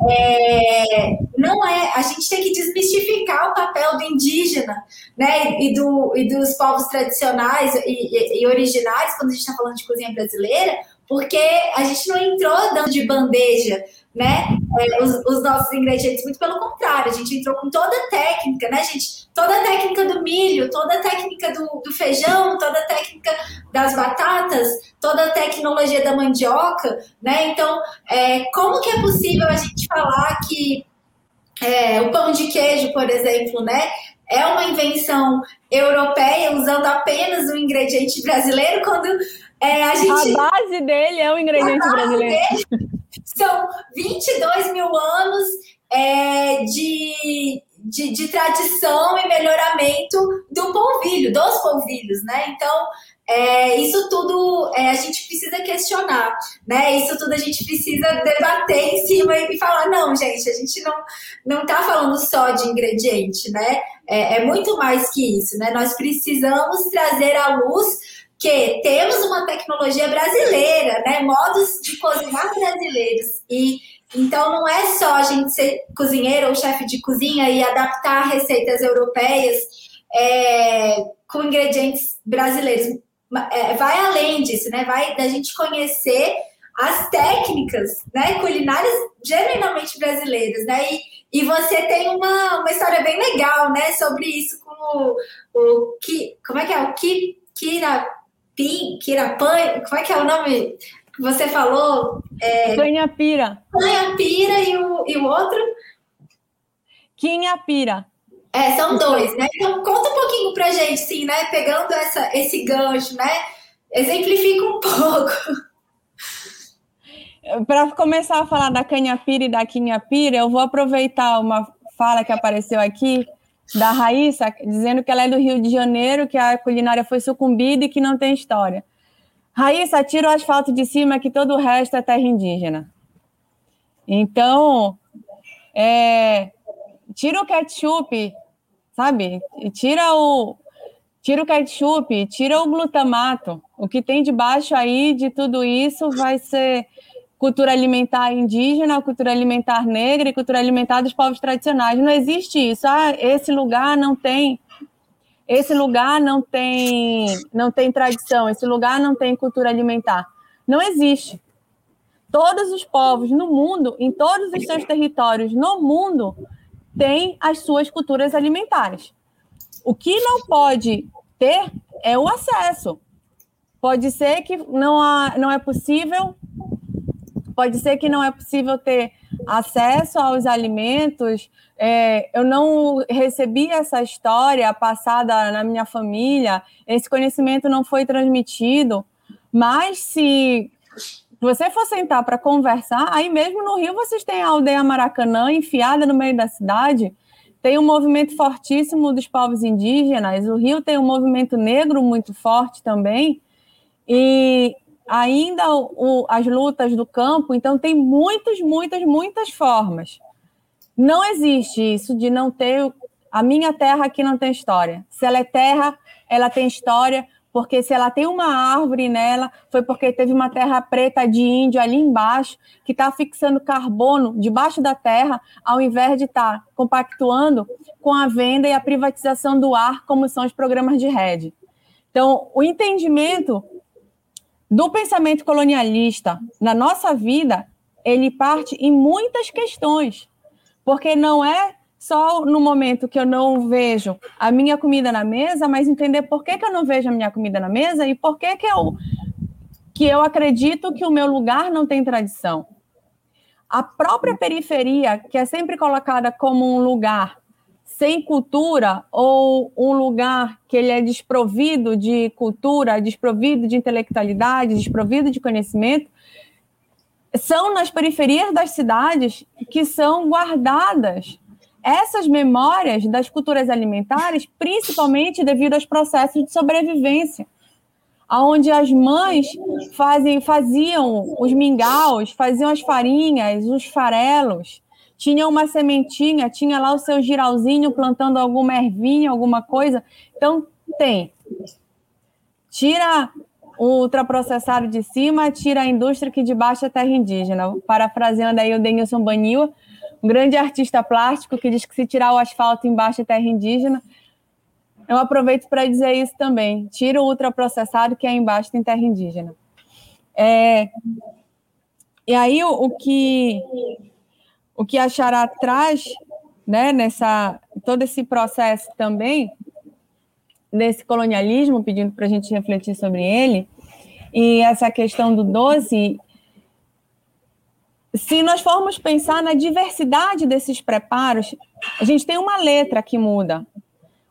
é, não é. A gente tem que desmistificar o papel do indígena, né? E, do, e dos povos tradicionais e, e originários quando a gente está falando de cozinha brasileira, porque a gente não entrou dando de bandeja né, é, os, os, nossos ingredientes, muito pelo contrário, a gente entrou com toda a técnica, né, gente? Toda a técnica do milho, toda a técnica do, do feijão, toda a técnica das batatas, toda a tecnologia da mandioca, né? Então, é, como que é possível a gente falar que é, o pão de queijo, por exemplo, né? É uma invenção europeia usando apenas um ingrediente brasileiro, quando é, a gente. A base dele é o ingrediente brasileiro. Dele são 22 mil anos é, de, de, de, tradição e melhoramento do polvilho, dos polvilhos, né? Então, é, isso tudo é, a gente precisa questionar, né? Isso tudo a gente precisa debater em cima e falar, não, gente, a gente não, não tá falando só de ingrediente, né? É, é muito mais que isso, né? Nós precisamos trazer à luz que temos uma tecnologia brasileira, né? Modos de cozinhar brasileiros. E então não é só a gente ser cozinheiro ou chefe de cozinha e adaptar receitas europeias é, com ingredientes brasileiros. É, vai além disso, né? Vai da gente conhecer as técnicas né, culinárias genuinamente brasileiras, né? E, e você tem uma, uma história bem legal, né? Sobre isso com o, que, como é que é? O que Kira Pim, Kirapan, como é que é o nome? você falou. É... Canhapira. Canhapira e o, e o outro? Quinhapira. É, são dois, né? Então conta um pouquinho pra gente, sim, né? Pegando essa, esse gancho, né? Exemplifica um pouco. Para começar a falar da canhapira e da quinhapira, eu vou aproveitar uma fala que apareceu aqui da Raíssa, dizendo que ela é do Rio de Janeiro, que a culinária foi sucumbida e que não tem história. Raíssa, tira o asfalto de cima que todo o resto é terra indígena. Então, é, tira o ketchup, sabe? Tira o, tira o ketchup, tira o glutamato. O que tem debaixo aí de tudo isso vai ser cultura alimentar indígena, cultura alimentar negra e cultura alimentar dos povos tradicionais. Não existe isso. Ah, esse lugar não tem esse lugar não tem não tem tradição, esse lugar não tem cultura alimentar. Não existe. Todos os povos no mundo, em todos os seus territórios no mundo, têm as suas culturas alimentares. O que não pode ter é o acesso. Pode ser que não, há, não é possível Pode ser que não é possível ter acesso aos alimentos. É, eu não recebi essa história passada na minha família, esse conhecimento não foi transmitido. Mas se você for sentar para conversar, aí mesmo no Rio vocês têm a aldeia Maracanã enfiada no meio da cidade, tem um movimento fortíssimo dos povos indígenas, o Rio tem um movimento negro muito forte também, e ainda o, as lutas do campo, então tem muitas, muitas, muitas formas. Não existe isso de não ter a minha terra aqui não tem história. Se ela é terra, ela tem história, porque se ela tem uma árvore nela, foi porque teve uma terra preta de índio ali embaixo que está fixando carbono debaixo da terra, ao invés de estar tá compactuando com a venda e a privatização do ar, como são os programas de rede. Então, o entendimento do pensamento colonialista na nossa vida, ele parte em muitas questões, porque não é só no momento que eu não vejo a minha comida na mesa, mas entender por que, que eu não vejo a minha comida na mesa e por que, que, eu, que eu acredito que o meu lugar não tem tradição. A própria periferia, que é sempre colocada como um lugar sem cultura ou um lugar que ele é desprovido de cultura, desprovido de intelectualidade, desprovido de conhecimento, são nas periferias das cidades que são guardadas essas memórias das culturas alimentares, principalmente devido aos processos de sobrevivência, onde as mães fazem, faziam os mingaus, faziam as farinhas, os farelos, tinha uma sementinha, tinha lá o seu giralzinho plantando alguma ervinha, alguma coisa. Então, tem. Tira o ultraprocessado de cima, tira a indústria que de baixo é terra indígena. Parafraseando aí o Denilson Banil, um grande artista plástico que diz que se tirar o asfalto embaixo é terra indígena. Eu aproveito para dizer isso também. Tira o ultraprocessado que é embaixo tem terra indígena. É... E aí o, o que o que a Xará traz, né, nessa todo esse processo também desse colonialismo, pedindo para a gente refletir sobre ele, e essa questão do doce, se nós formos pensar na diversidade desses preparos, a gente tem uma letra que muda.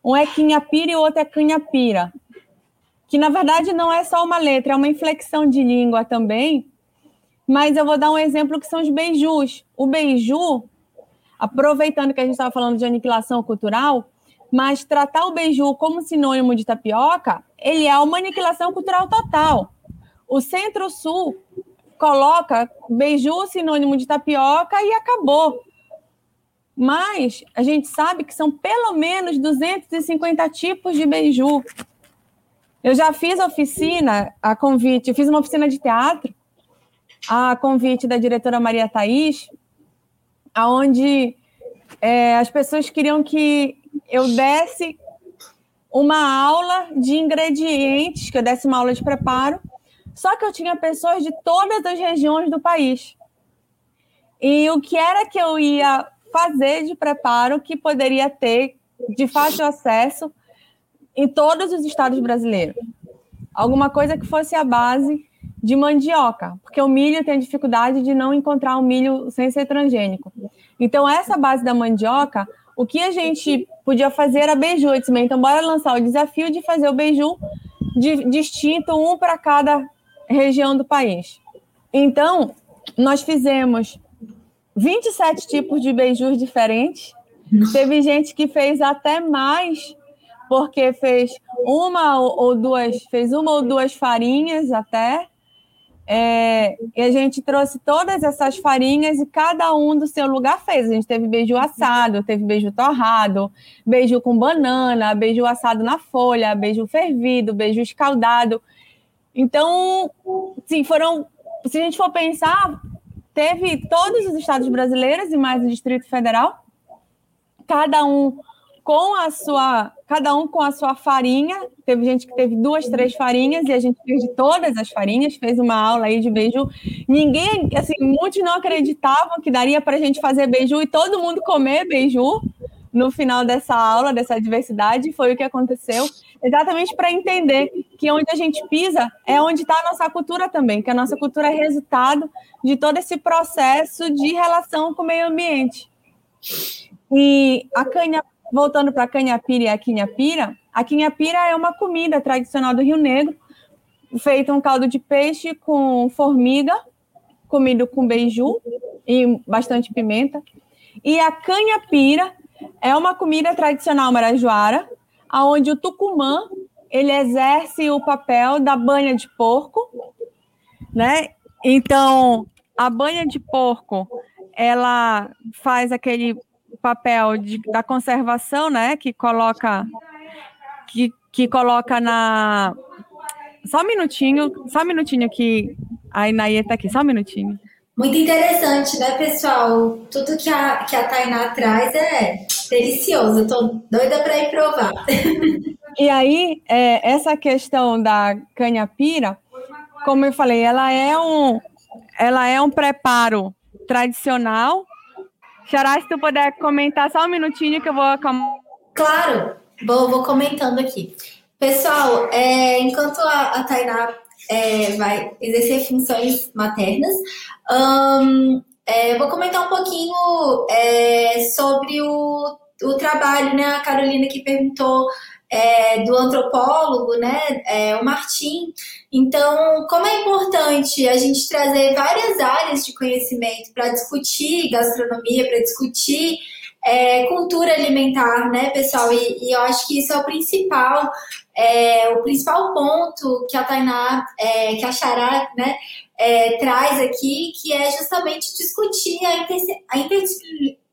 Um é quinhapira e o outro é canhapira. Que na verdade não é só uma letra, é uma inflexão de língua também, mas eu vou dar um exemplo que são os beijus. O beiju, aproveitando que a gente estava falando de aniquilação cultural, mas tratar o beiju como sinônimo de tapioca, ele é uma aniquilação cultural total. O Centro-Sul coloca beiju sinônimo de tapioca e acabou. Mas a gente sabe que são pelo menos 250 tipos de beiju. Eu já fiz oficina a convite, eu fiz uma oficina de teatro a convite da diretora Maria Thaís, aonde é, as pessoas queriam que eu desse uma aula de ingredientes, que eu desse uma aula de preparo, só que eu tinha pessoas de todas as regiões do país. E o que era que eu ia fazer de preparo que poderia ter de fácil acesso em todos os estados brasileiros? Alguma coisa que fosse a base de mandioca, porque o milho tem dificuldade de não encontrar um milho sem ser transgênico. Então, essa base da mandioca, o que a gente podia fazer era beiju. Então, bora lançar o desafio de fazer o beiju de, distinto, um para cada região do país. Então, nós fizemos 27 tipos de beijus diferentes. Teve gente que fez até mais, porque fez uma ou duas, fez uma ou duas farinhas até. É, e a gente trouxe todas essas farinhas e cada um do seu lugar fez. A gente teve beijo assado, teve beijo torrado, beijo com banana, beijo assado na folha, beijo fervido, beijo escaldado. Então, sim, foram. Se a gente for pensar, teve todos os estados brasileiros e mais o Distrito Federal, cada um com a sua, cada um com a sua farinha. Teve gente que teve duas, três farinhas e a gente fez de todas as farinhas, fez uma aula aí de beiju. Ninguém, assim, muitos não acreditavam que daria para a gente fazer beiju e todo mundo comer beiju no final dessa aula, dessa diversidade, foi o que aconteceu, exatamente para entender que onde a gente pisa é onde está a nossa cultura também, que a nossa cultura é resultado de todo esse processo de relação com o meio ambiente. E a canha voltando para canhapira e a quinhapira, a quinhapira é uma comida tradicional do Rio Negro, feita um caldo de peixe com formiga, comido com beiju e bastante pimenta. E a canhapira é uma comida tradicional marajoara, aonde o tucumã ele exerce o papel da banha de porco, né? Então, a banha de porco, ela faz aquele papel de, da conservação, né? Que coloca que, que coloca na só um minutinho, só um minutinho que a Inaê tá aqui, só um minutinho. Muito interessante, né, pessoal? Tudo que a, que a Tainá traz é delicioso. Eu tô doida para ir provar. E aí, é, essa questão da canha-pira, como eu falei, ela é um, ela é um preparo tradicional Xará, se tu puder comentar só um minutinho que eu vou. Claro, vou, vou comentando aqui. Pessoal, é, enquanto a, a Tainá é, vai exercer funções maternas, um, é, vou comentar um pouquinho é, sobre o, o trabalho, né? A Carolina que perguntou é, do antropólogo, né, é, o Martim. Então, como é importante a gente trazer várias áreas de conhecimento para discutir gastronomia, para discutir é, cultura alimentar, né, pessoal? E, e, eu acho que isso é o principal, é, o principal ponto que a Tainá, é, que a Xará, né, é, traz aqui, que é justamente discutir a, a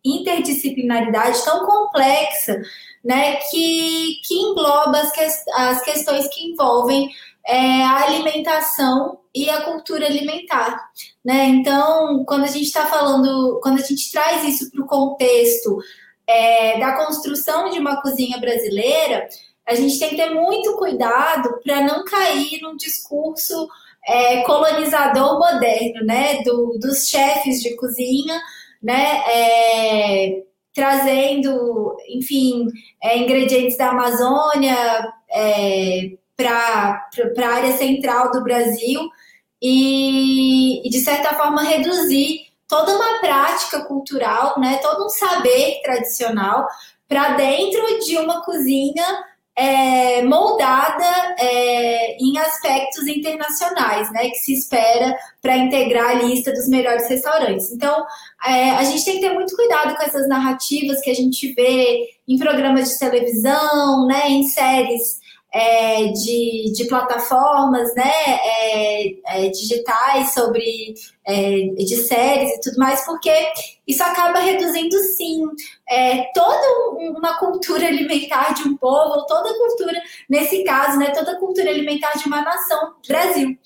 interdisciplinaridade tão complexa né, que, que engloba as, que, as questões que envolvem é, a alimentação e a cultura alimentar. Né? Então, quando a gente está falando, quando a gente traz isso para o contexto é, da construção de uma cozinha brasileira, a gente tem que ter muito cuidado para não cair num discurso é, colonizador moderno, né, do, dos chefes de cozinha, né, é, trazendo, enfim, é, ingredientes da Amazônia é, para a área central do Brasil e, e, de certa forma, reduzir toda uma prática cultural, né, todo um saber tradicional para dentro de uma cozinha é, moldada é, em aspectos internacionais, né, que se espera para integrar a lista dos melhores restaurantes. Então, é, a gente tem que ter muito cuidado com essas narrativas que a gente vê em programas de televisão, né, em séries é, de, de, plataformas né, é, é, digitais sobre é, de séries e tudo mais, porque isso acaba reduzindo sim é, toda uma cultura alimentar de um povo, toda a cultura, nesse caso, né, toda a cultura alimentar de uma nação, Brasil.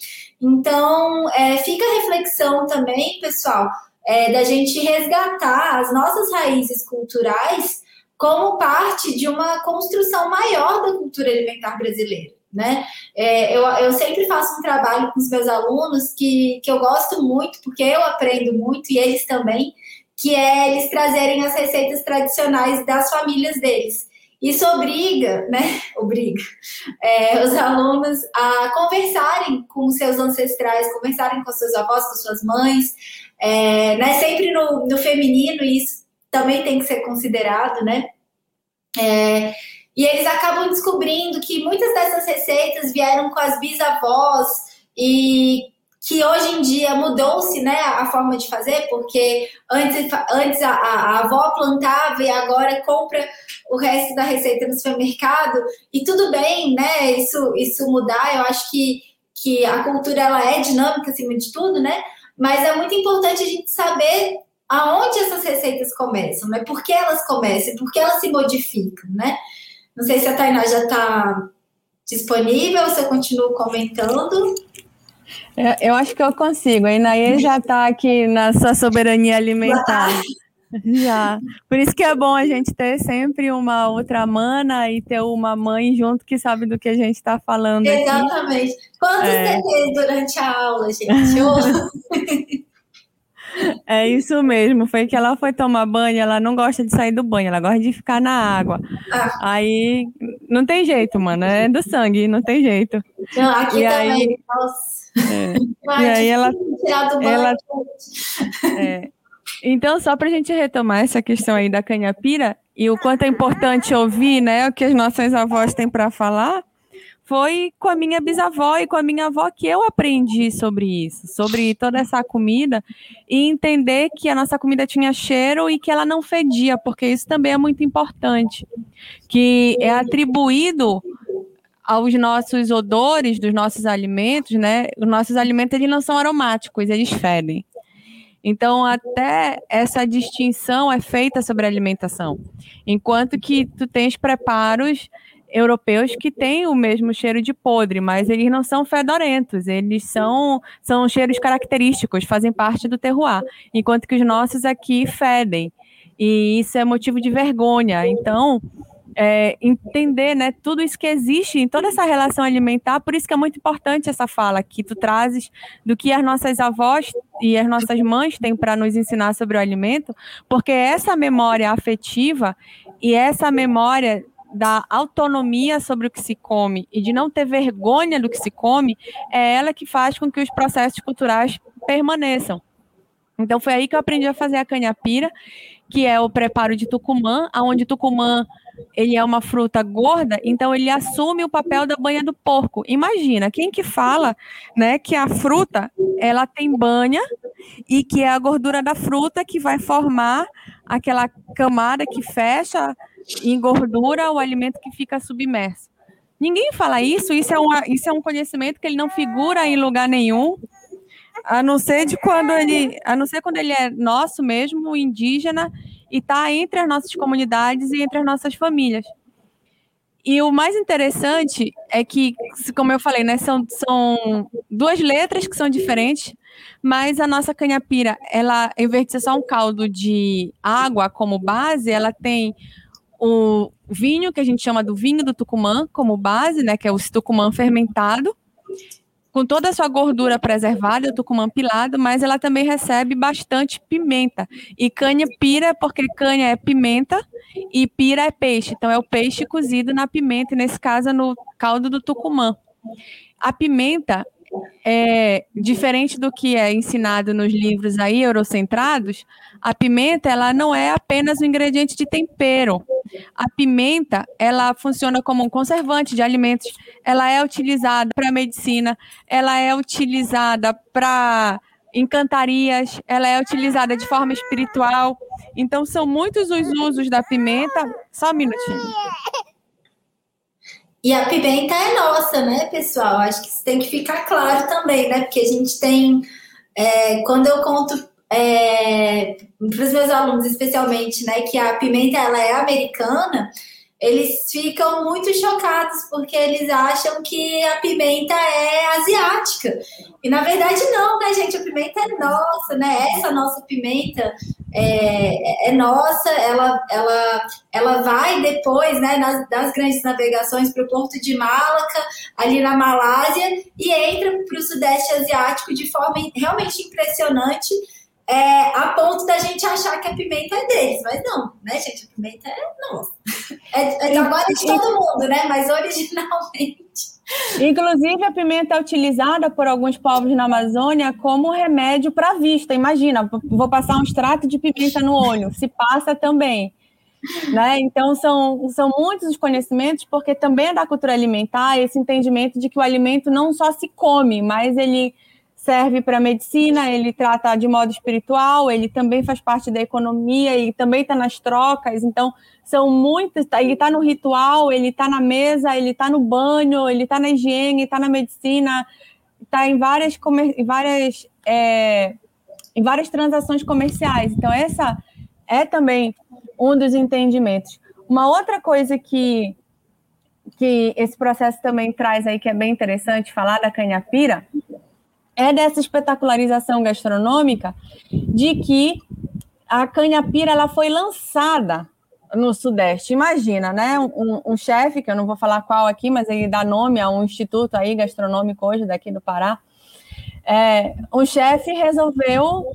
Então, é, fica a reflexão também, pessoal, da gente resgatar as nossas raízes culturais como parte de uma construção maior da cultura alimentar brasileira. Né? É, eu, eu sempre faço um trabalho com os meus alunos que, que eu gosto muito, porque eu aprendo muito e eles também, que é eles trazerem as receitas tradicionais das famílias deles. Isso obriga, né? Obriga é, os alunos a conversarem com seus ancestrais, conversarem com seus avós, com suas mães, é, né? Sempre no, no feminino, e isso também tem que ser considerado, né? É, e eles acabam descobrindo que muitas dessas receitas vieram com as bisavós e que hoje em dia mudou-se né, a forma de fazer, porque antes, antes a, a, avó plantava e agora compra o resto da receita no supermercado, e tudo bem, né? Isso, isso mudar, eu acho que, que a cultura ela é dinâmica acima de tudo, né? Mas é muito importante a gente saber aonde essas receitas começam, né? Por que elas começam, por que elas se modificam, né? Não sei se a Tainá já está disponível, se eu continuo comentando. É, eu acho que eu consigo. A Inaê já está aqui na sua soberania alimentar. Já. Por isso que é bom a gente ter sempre uma outra mana e ter uma mãe junto que sabe do que a gente está falando. Exatamente. Aqui. Quantos é. durante a aula, gente? É isso mesmo, foi que ela foi tomar banho, ela não gosta de sair do banho, ela gosta de ficar na água. Ah. Aí não tem jeito, mano, é do sangue, não tem jeito. Não, aqui e também, aí, nossa. É. e aí ela, ela é. Então, só para a gente retomar essa questão aí da canhapira e o quanto é importante ouvir, né, o que as nossas avós têm para falar, foi com a minha bisavó e com a minha avó que eu aprendi sobre isso, sobre toda essa comida e entender que a nossa comida tinha cheiro e que ela não fedia, porque isso também é muito importante, que é atribuído aos nossos odores dos nossos alimentos, né? Os nossos alimentos eles não são aromáticos, eles fedem. Então, até essa distinção é feita sobre a alimentação. Enquanto que tu tens preparos europeus que têm o mesmo cheiro de podre, mas eles não são fedorentos, eles são, são cheiros característicos, fazem parte do terroir, enquanto que os nossos aqui fedem. E isso é motivo de vergonha. Então, é, entender né, tudo isso que existe em toda essa relação alimentar, por isso que é muito importante essa fala que tu trazes do que as nossas avós e as nossas mães têm para nos ensinar sobre o alimento, porque essa memória afetiva e essa memória da autonomia sobre o que se come e de não ter vergonha do que se come, é ela que faz com que os processos culturais permaneçam. Então foi aí que eu aprendi a fazer a canhapira, que é o preparo de tucumã, aonde tucumã ele é uma fruta gorda, então ele assume o papel da banha do porco. Imagina, quem que fala, né, que a fruta, ela tem banha e que é a gordura da fruta que vai formar aquela camada que fecha em gordura o alimento que fica submerso. Ninguém fala isso, isso é, uma, isso é um conhecimento que ele não figura em lugar nenhum, a não ser de quando ele, a não ser quando ele é nosso mesmo, indígena, e está entre as nossas comunidades e entre as nossas famílias. E o mais interessante é que, como eu falei, né, são, são duas letras que são diferentes, mas a nossa canhapira, ela, em vez de ser só um caldo de água como base, ela tem o vinho, que a gente chama do vinho do Tucumã, como base, né, que é o Tucumã fermentado, com toda a sua gordura preservada, o tucumã pilado, mas ela também recebe bastante pimenta. E canha pira, porque canha é pimenta e pira é peixe. Então é o peixe cozido na pimenta, e nesse caso no caldo do tucumã. A pimenta, é, diferente do que é ensinado nos livros aí eurocentrados, a pimenta ela não é apenas um ingrediente de tempero. A pimenta ela funciona como um conservante de alimentos. Ela é utilizada para medicina. Ela é utilizada para encantarias. Ela é utilizada de forma espiritual. Então são muitos os usos da pimenta. Só um minutinho. E a pimenta é nossa, né, pessoal? Acho que isso tem que ficar claro também, né? Porque a gente tem. É, quando eu conto é, para os meus alunos, especialmente, né, que a pimenta ela é americana, eles ficam muito chocados porque eles acham que a pimenta é asiática. E na verdade não, né, gente? A pimenta é nossa, né? Essa nossa pimenta é, é nossa, ela, ela, ela vai depois, né, nas, das grandes navegações para o porto de Malaca, ali na Malásia, e entra para o Sudeste Asiático de forma realmente impressionante é, a ponto da gente achar que a pimenta é deles, mas não, né, gente? A pimenta é nossa. É, é agora de todo mundo, né? Mas originalmente. Inclusive, a pimenta é utilizada por alguns povos na Amazônia como remédio para vista. Imagina, vou passar um extrato de pimenta no olho, se passa também. Né? Então, são, são muitos os conhecimentos, porque também é da cultura alimentar esse entendimento de que o alimento não só se come, mas ele serve para medicina, ele trata de modo espiritual, ele também faz parte da economia, ele também está nas trocas, então são muitas, tá, ele está no ritual, ele está na mesa, ele está no banho, ele está na higiene, está na medicina, está em várias, várias é, em várias transações comerciais. Então, essa é também um dos entendimentos. Uma outra coisa que, que esse processo também traz aí, que é bem interessante falar da canhapira, é dessa espetacularização gastronômica de que a canhapira ela foi lançada no Sudeste. Imagina, né? Um, um chefe, que eu não vou falar qual aqui, mas ele dá nome a um instituto aí gastronômico hoje daqui do Pará. É, um chefe resolveu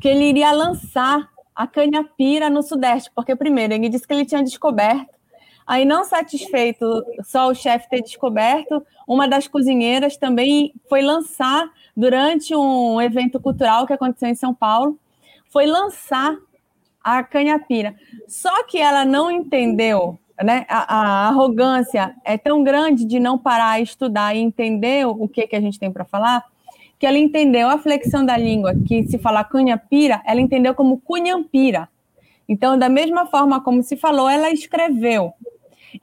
que ele iria lançar a canhapira no Sudeste, porque primeiro ele disse que ele tinha descoberto Aí, não satisfeito só o chefe ter descoberto, uma das cozinheiras também foi lançar, durante um evento cultural que aconteceu em São Paulo, foi lançar a canhapira. Só que ela não entendeu, né? A, a arrogância é tão grande de não parar a estudar e entender o que, que a gente tem para falar, que ela entendeu a flexão da língua, que se falar cunhapira, ela entendeu como cunhampira. Então, da mesma forma como se falou, ela escreveu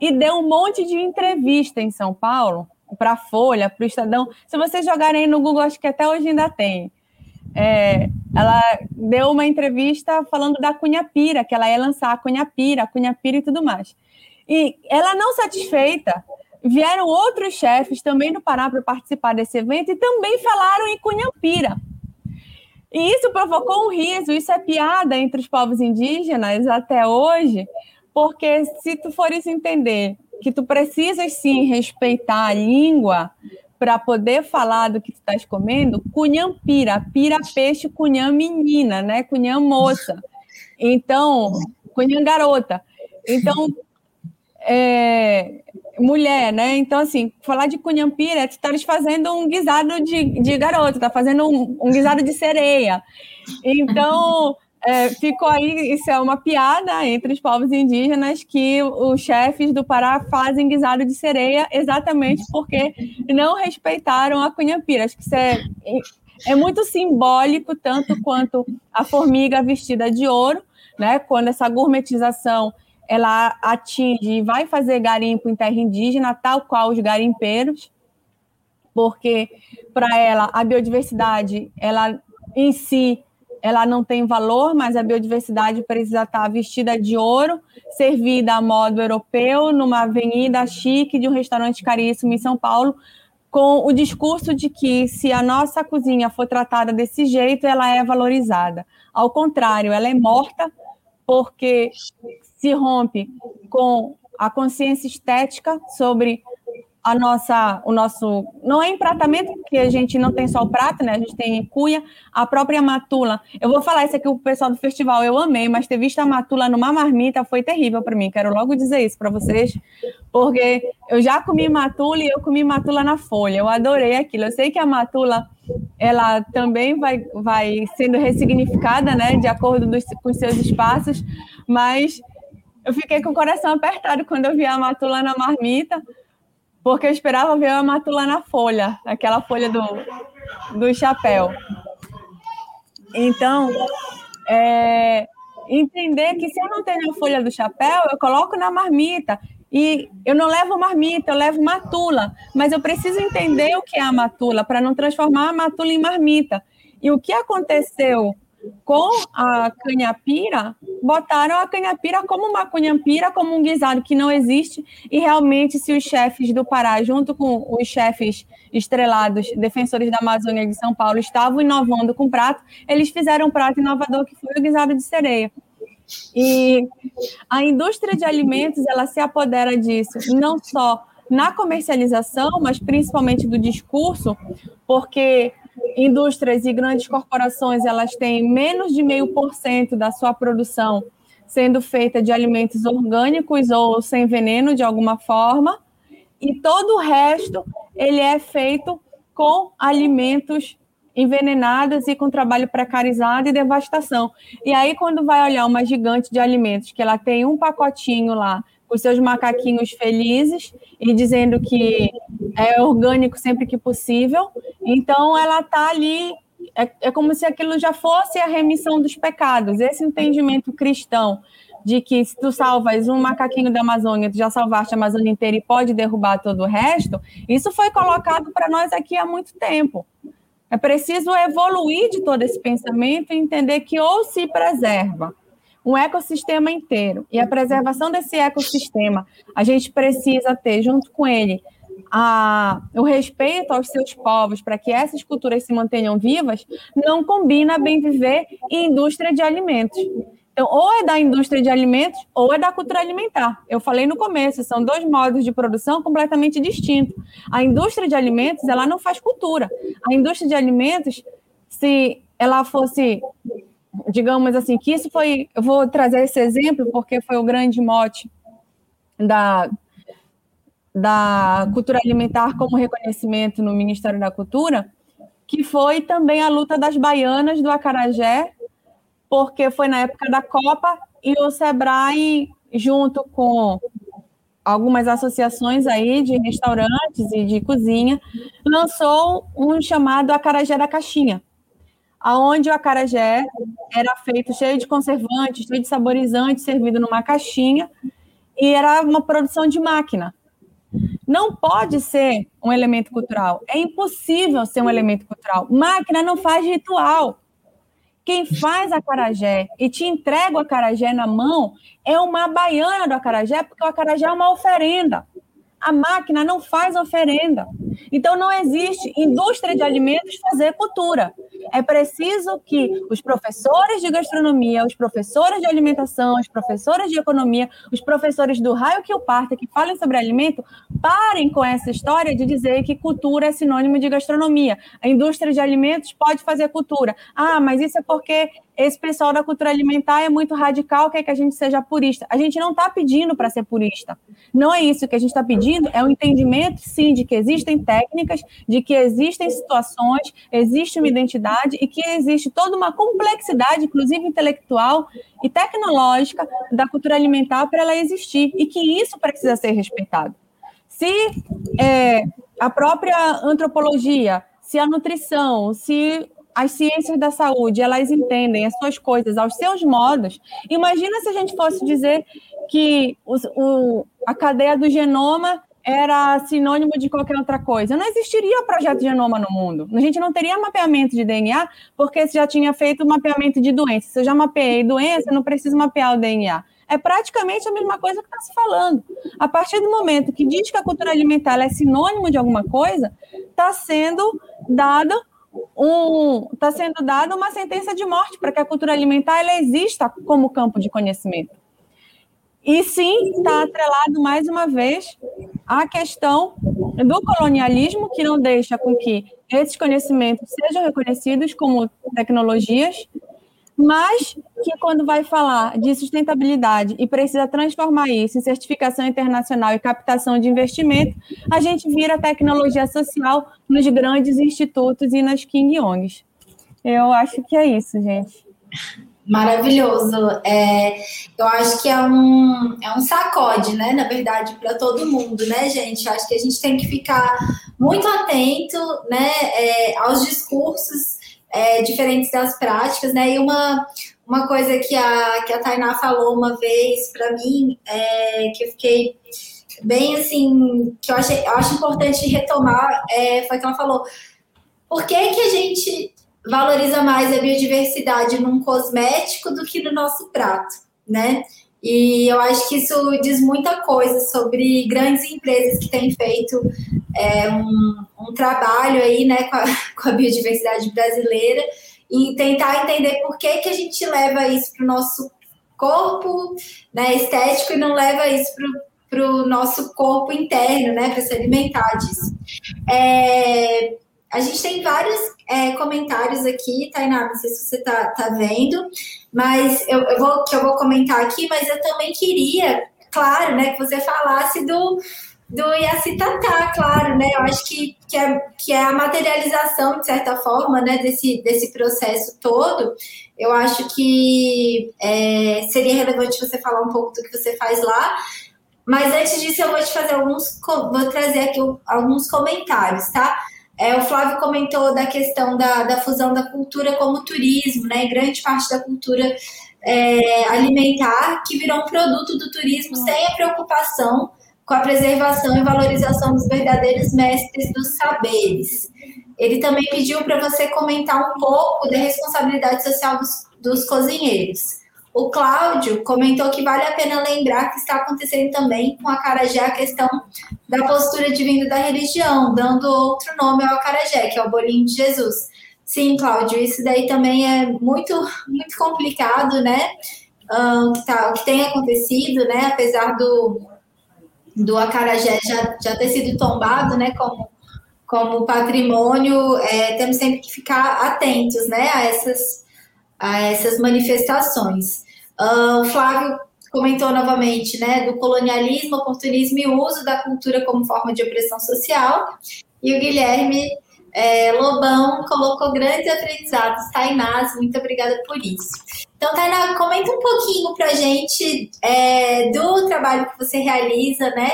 e deu um monte de entrevista em São Paulo para a Folha, para o Estadão. Se vocês jogarem no Google, acho que até hoje ainda tem. É, ela deu uma entrevista falando da Cunhapira, que ela ia lançar a Cunhapira, a Cunhapira e tudo mais. E ela não satisfeita, vieram outros chefes também do Pará para participar desse evento e também falaram em Cunhapira. E isso provocou um riso, isso é piada entre os povos indígenas até hoje, porque se tu fores entender que tu precisas sim respeitar a língua para poder falar do que tu estás comendo, cunham pira, peixe, cunham menina, né? Cunham moça. Então, cunham garota. Então, é, mulher, né? Então, assim, falar de cunhampira é tu estares fazendo um guisado de, de garoto, tá fazendo um, um guisado de sereia. Então, é, ficou aí, isso é uma piada entre os povos indígenas que os chefes do Pará fazem guisado de sereia exatamente porque não respeitaram a cunhapira. Acho que isso é, é muito simbólico, tanto quanto a formiga vestida de ouro, né? Quando essa gourmetização ela atinge e vai fazer garimpo em terra indígena, tal qual os garimpeiros, porque para ela a biodiversidade, ela em si ela não tem valor, mas a biodiversidade precisa estar vestida de ouro, servida a modo europeu, numa avenida chique de um restaurante caríssimo em São Paulo, com o discurso de que se a nossa cozinha for tratada desse jeito, ela é valorizada. Ao contrário, ela é morta porque se rompe com a consciência estética sobre a nossa, o nosso, não é empratamento, porque a gente não tem só o prato, né? A gente tem cuia, a própria matula. Eu vou falar isso aqui o pessoal do festival, eu amei, mas ter visto a matula numa marmita foi terrível para mim. Quero logo dizer isso para vocês, porque eu já comi matula e eu comi matula na folha. Eu adorei aquilo. Eu sei que a matula ela também vai, vai sendo ressignificada, né, de acordo dos, com os seus espaços, mas eu fiquei com o coração apertado quando eu vi a matula na marmita porque eu esperava ver a matula na folha, aquela folha do, do chapéu. Então, é, entender que se eu não tenho a folha do chapéu, eu coloco na marmita. E eu não levo marmita, eu levo matula. Mas eu preciso entender o que é a matula para não transformar a matula em marmita. E o que aconteceu com a canhapira, botaram a canhapira como uma canhapira, como um guisado que não existe, e realmente, se os chefes do Pará, junto com os chefes estrelados, defensores da Amazônia de São Paulo, estavam inovando com prato, eles fizeram um prato inovador que foi o guisado de sereia. E a indústria de alimentos, ela se apodera disso, não só na comercialização, mas principalmente do discurso, porque indústrias e grandes corporações elas têm menos de meio por cento da sua produção sendo feita de alimentos orgânicos ou sem veneno de alguma forma, e todo o resto ele é feito com alimentos envenenados e com trabalho precarizado e devastação. E aí, quando vai olhar uma gigante de alimentos, que ela tem um pacotinho lá, com seus macaquinhos felizes e dizendo que é orgânico sempre que possível, então ela está ali é, é como se aquilo já fosse a remissão dos pecados. Esse entendimento cristão de que se tu salvas um macaquinho da Amazônia, tu já salvaste a Amazônia inteira e pode derrubar todo o resto, isso foi colocado para nós aqui há muito tempo. É preciso evoluir de todo esse pensamento e entender que ou se preserva um ecossistema inteiro e a preservação desse ecossistema, a gente precisa ter junto com ele a, o respeito aos seus povos para que essas culturas se mantenham vivas, não combina bem viver em indústria de alimentos. Então, ou é da indústria de alimentos ou é da cultura alimentar. Eu falei no começo, são dois modos de produção completamente distintos. A indústria de alimentos, ela não faz cultura. A indústria de alimentos, se ela fosse, digamos assim, que isso foi, eu vou trazer esse exemplo porque foi o grande mote da da cultura alimentar como reconhecimento no Ministério da Cultura, que foi também a luta das baianas do Acarajé, porque foi na época da Copa e o Sebrae, junto com algumas associações aí de restaurantes e de cozinha, lançou um chamado Acarajé da Caixinha, aonde o acarajé era feito cheio de conservantes, cheio de saborizantes, servido numa caixinha, e era uma produção de máquina. Não pode ser um elemento cultural. É impossível ser um elemento cultural. Máquina não faz ritual. Quem faz a carajé e te entrega o acarajé na mão é uma baiana do acarajé, porque o acarajé é uma oferenda. A máquina não faz oferenda. Então, não existe indústria de alimentos fazer cultura. É preciso que os professores de gastronomia, os professores de alimentação, os professores de economia, os professores do raio que o parta, que falem sobre alimento, parem com essa história de dizer que cultura é sinônimo de gastronomia. A indústria de alimentos pode fazer cultura. Ah, mas isso é porque esse pessoal da cultura alimentar é muito radical, quer que a gente seja purista. A gente não está pedindo para ser purista. Não é isso que a gente está pedindo, é o um entendimento, sim, de que existem técnicas, de que existem situações, existe uma identidade e que existe toda uma complexidade, inclusive intelectual e tecnológica, da cultura alimentar para ela existir e que isso precisa ser respeitado. Se é, a própria antropologia, se a nutrição, se as ciências da saúde, elas entendem as suas coisas aos seus modos. Imagina se a gente fosse dizer que o, o, a cadeia do genoma era sinônimo de qualquer outra coisa. Não existiria o projeto genoma no mundo. A gente não teria mapeamento de DNA, porque você já tinha feito mapeamento de doença. Se eu já mapeei doença, não preciso mapear o DNA. É praticamente a mesma coisa que está se falando. A partir do momento que diz que a cultura alimentar é sinônimo de alguma coisa, está sendo dado um está sendo dada uma sentença de morte para que a cultura alimentar ela exista como campo de conhecimento. E sim, está atrelado mais uma vez à questão do colonialismo, que não deixa com que esses conhecimentos sejam reconhecidos como tecnologias mas que quando vai falar de sustentabilidade e precisa transformar isso em certificação internacional e captação de investimento, a gente vira tecnologia social nos grandes institutos e nas King Yongs. Eu acho que é isso, gente. Maravilhoso. É, eu acho que é um, é um sacode, né? Na verdade, para todo mundo, né, gente? Acho que a gente tem que ficar muito atento né, é, aos discursos é, diferentes das práticas, né? E uma, uma coisa que a, que a Tainá falou uma vez para mim, é, que eu fiquei bem assim, que eu, achei, eu acho importante retomar, é, foi que ela falou: por que, que a gente valoriza mais a biodiversidade num cosmético do que no nosso prato, né? E eu acho que isso diz muita coisa sobre grandes empresas que têm feito é, um, um, trabalho aí, né, com a, com a, biodiversidade brasileira e tentar entender por que, que a gente leva isso para o nosso corpo né, estético e não leva isso para o nosso corpo interno, né, para se alimentar disso. É, A gente tem vários é, comentários aqui, Tainá, não sei se você tá, tá vendo, mas eu, eu, vou, que eu vou comentar aqui, mas eu também queria, claro, né, que você falasse do, do Yacitatá, claro, né? Eu acho que, que, é, que é a materialização, de certa forma, né, desse, desse processo todo. Eu acho que é, seria relevante você falar um pouco do que você faz lá. Mas antes disso, eu vou te fazer alguns, vou trazer aqui alguns comentários, tá? É, o Flávio comentou da questão da, da fusão da cultura como turismo, né? grande parte da cultura é, alimentar que virou um produto do turismo sem a preocupação com a preservação e valorização dos verdadeiros mestres dos saberes. Ele também pediu para você comentar um pouco da responsabilidade social dos, dos cozinheiros. O Cláudio comentou que vale a pena lembrar que está acontecendo também com a Acarajé a questão da postura divina da religião, dando outro nome ao Acarajé, que é o bolinho de Jesus. Sim, Cláudio, isso daí também é muito, muito complicado, né? Um, que tá, o que tem acontecido, né? Apesar do, do Acarajé já, já ter sido tombado, né? Como, como patrimônio, é, temos sempre que ficar atentos, né? A essas, a essas manifestações. Uh, o Flávio comentou novamente, né? Do colonialismo, oportunismo e uso da cultura como forma de opressão social. E o Guilherme é, Lobão colocou grandes aprendizados. Tainás, muito obrigada por isso. Então, Tainá, comenta um pouquinho para a gente é, do trabalho que você realiza, né?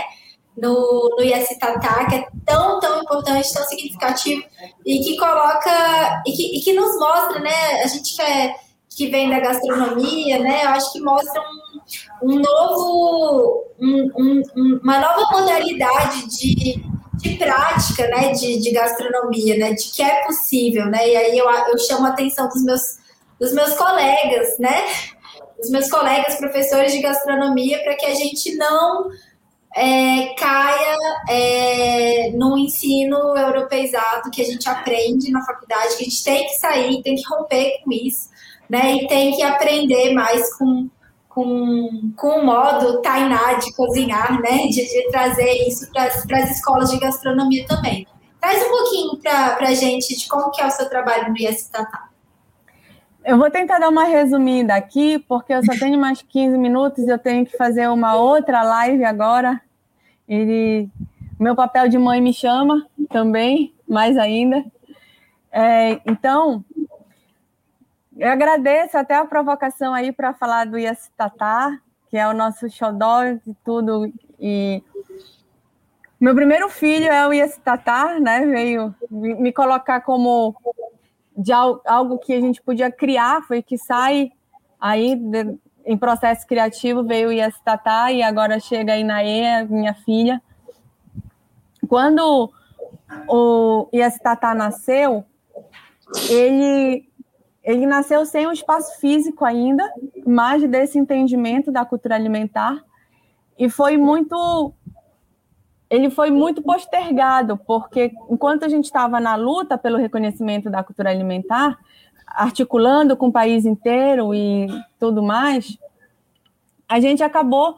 No, no ISTATA, que é tão, tão importante, tão significativo e que coloca e que, e que nos mostra, né? A gente que, é, que vem da gastronomia, né? Eu acho que mostra um, um novo, um, um, uma nova modalidade de de prática, né, de, de gastronomia, né, de que é possível, né, e aí eu, eu chamo a atenção dos meus, dos meus colegas, né, dos meus colegas professores de gastronomia, para que a gente não é, caia é, no ensino europeizado que a gente aprende na faculdade, que a gente tem que sair, tem que romper com isso, né, e tem que aprender mais com com, com o modo Tainá de cozinhar, né? De, de trazer isso para as escolas de gastronomia também. Traz um pouquinho para a gente de como que é o seu trabalho no ISTATA. Eu vou tentar dar uma resumida aqui, porque eu só tenho mais 15 minutos eu tenho que fazer uma outra live agora. Ele, meu papel de mãe me chama também, mais ainda. É, então, eu agradeço até a provocação aí para falar do Yacitatá, que é o nosso xodó de tudo. E meu primeiro filho é o Yacitatá, né? Veio me colocar como de algo que a gente podia criar, foi que sai aí de, em processo criativo veio o Yacitatá e agora chega aí na E, minha filha. Quando o Yacitatá nasceu, ele ele nasceu sem um espaço físico ainda, mais desse entendimento da cultura alimentar, e foi muito. Ele foi muito postergado, porque enquanto a gente estava na luta pelo reconhecimento da cultura alimentar, articulando com o país inteiro e tudo mais, a gente acabou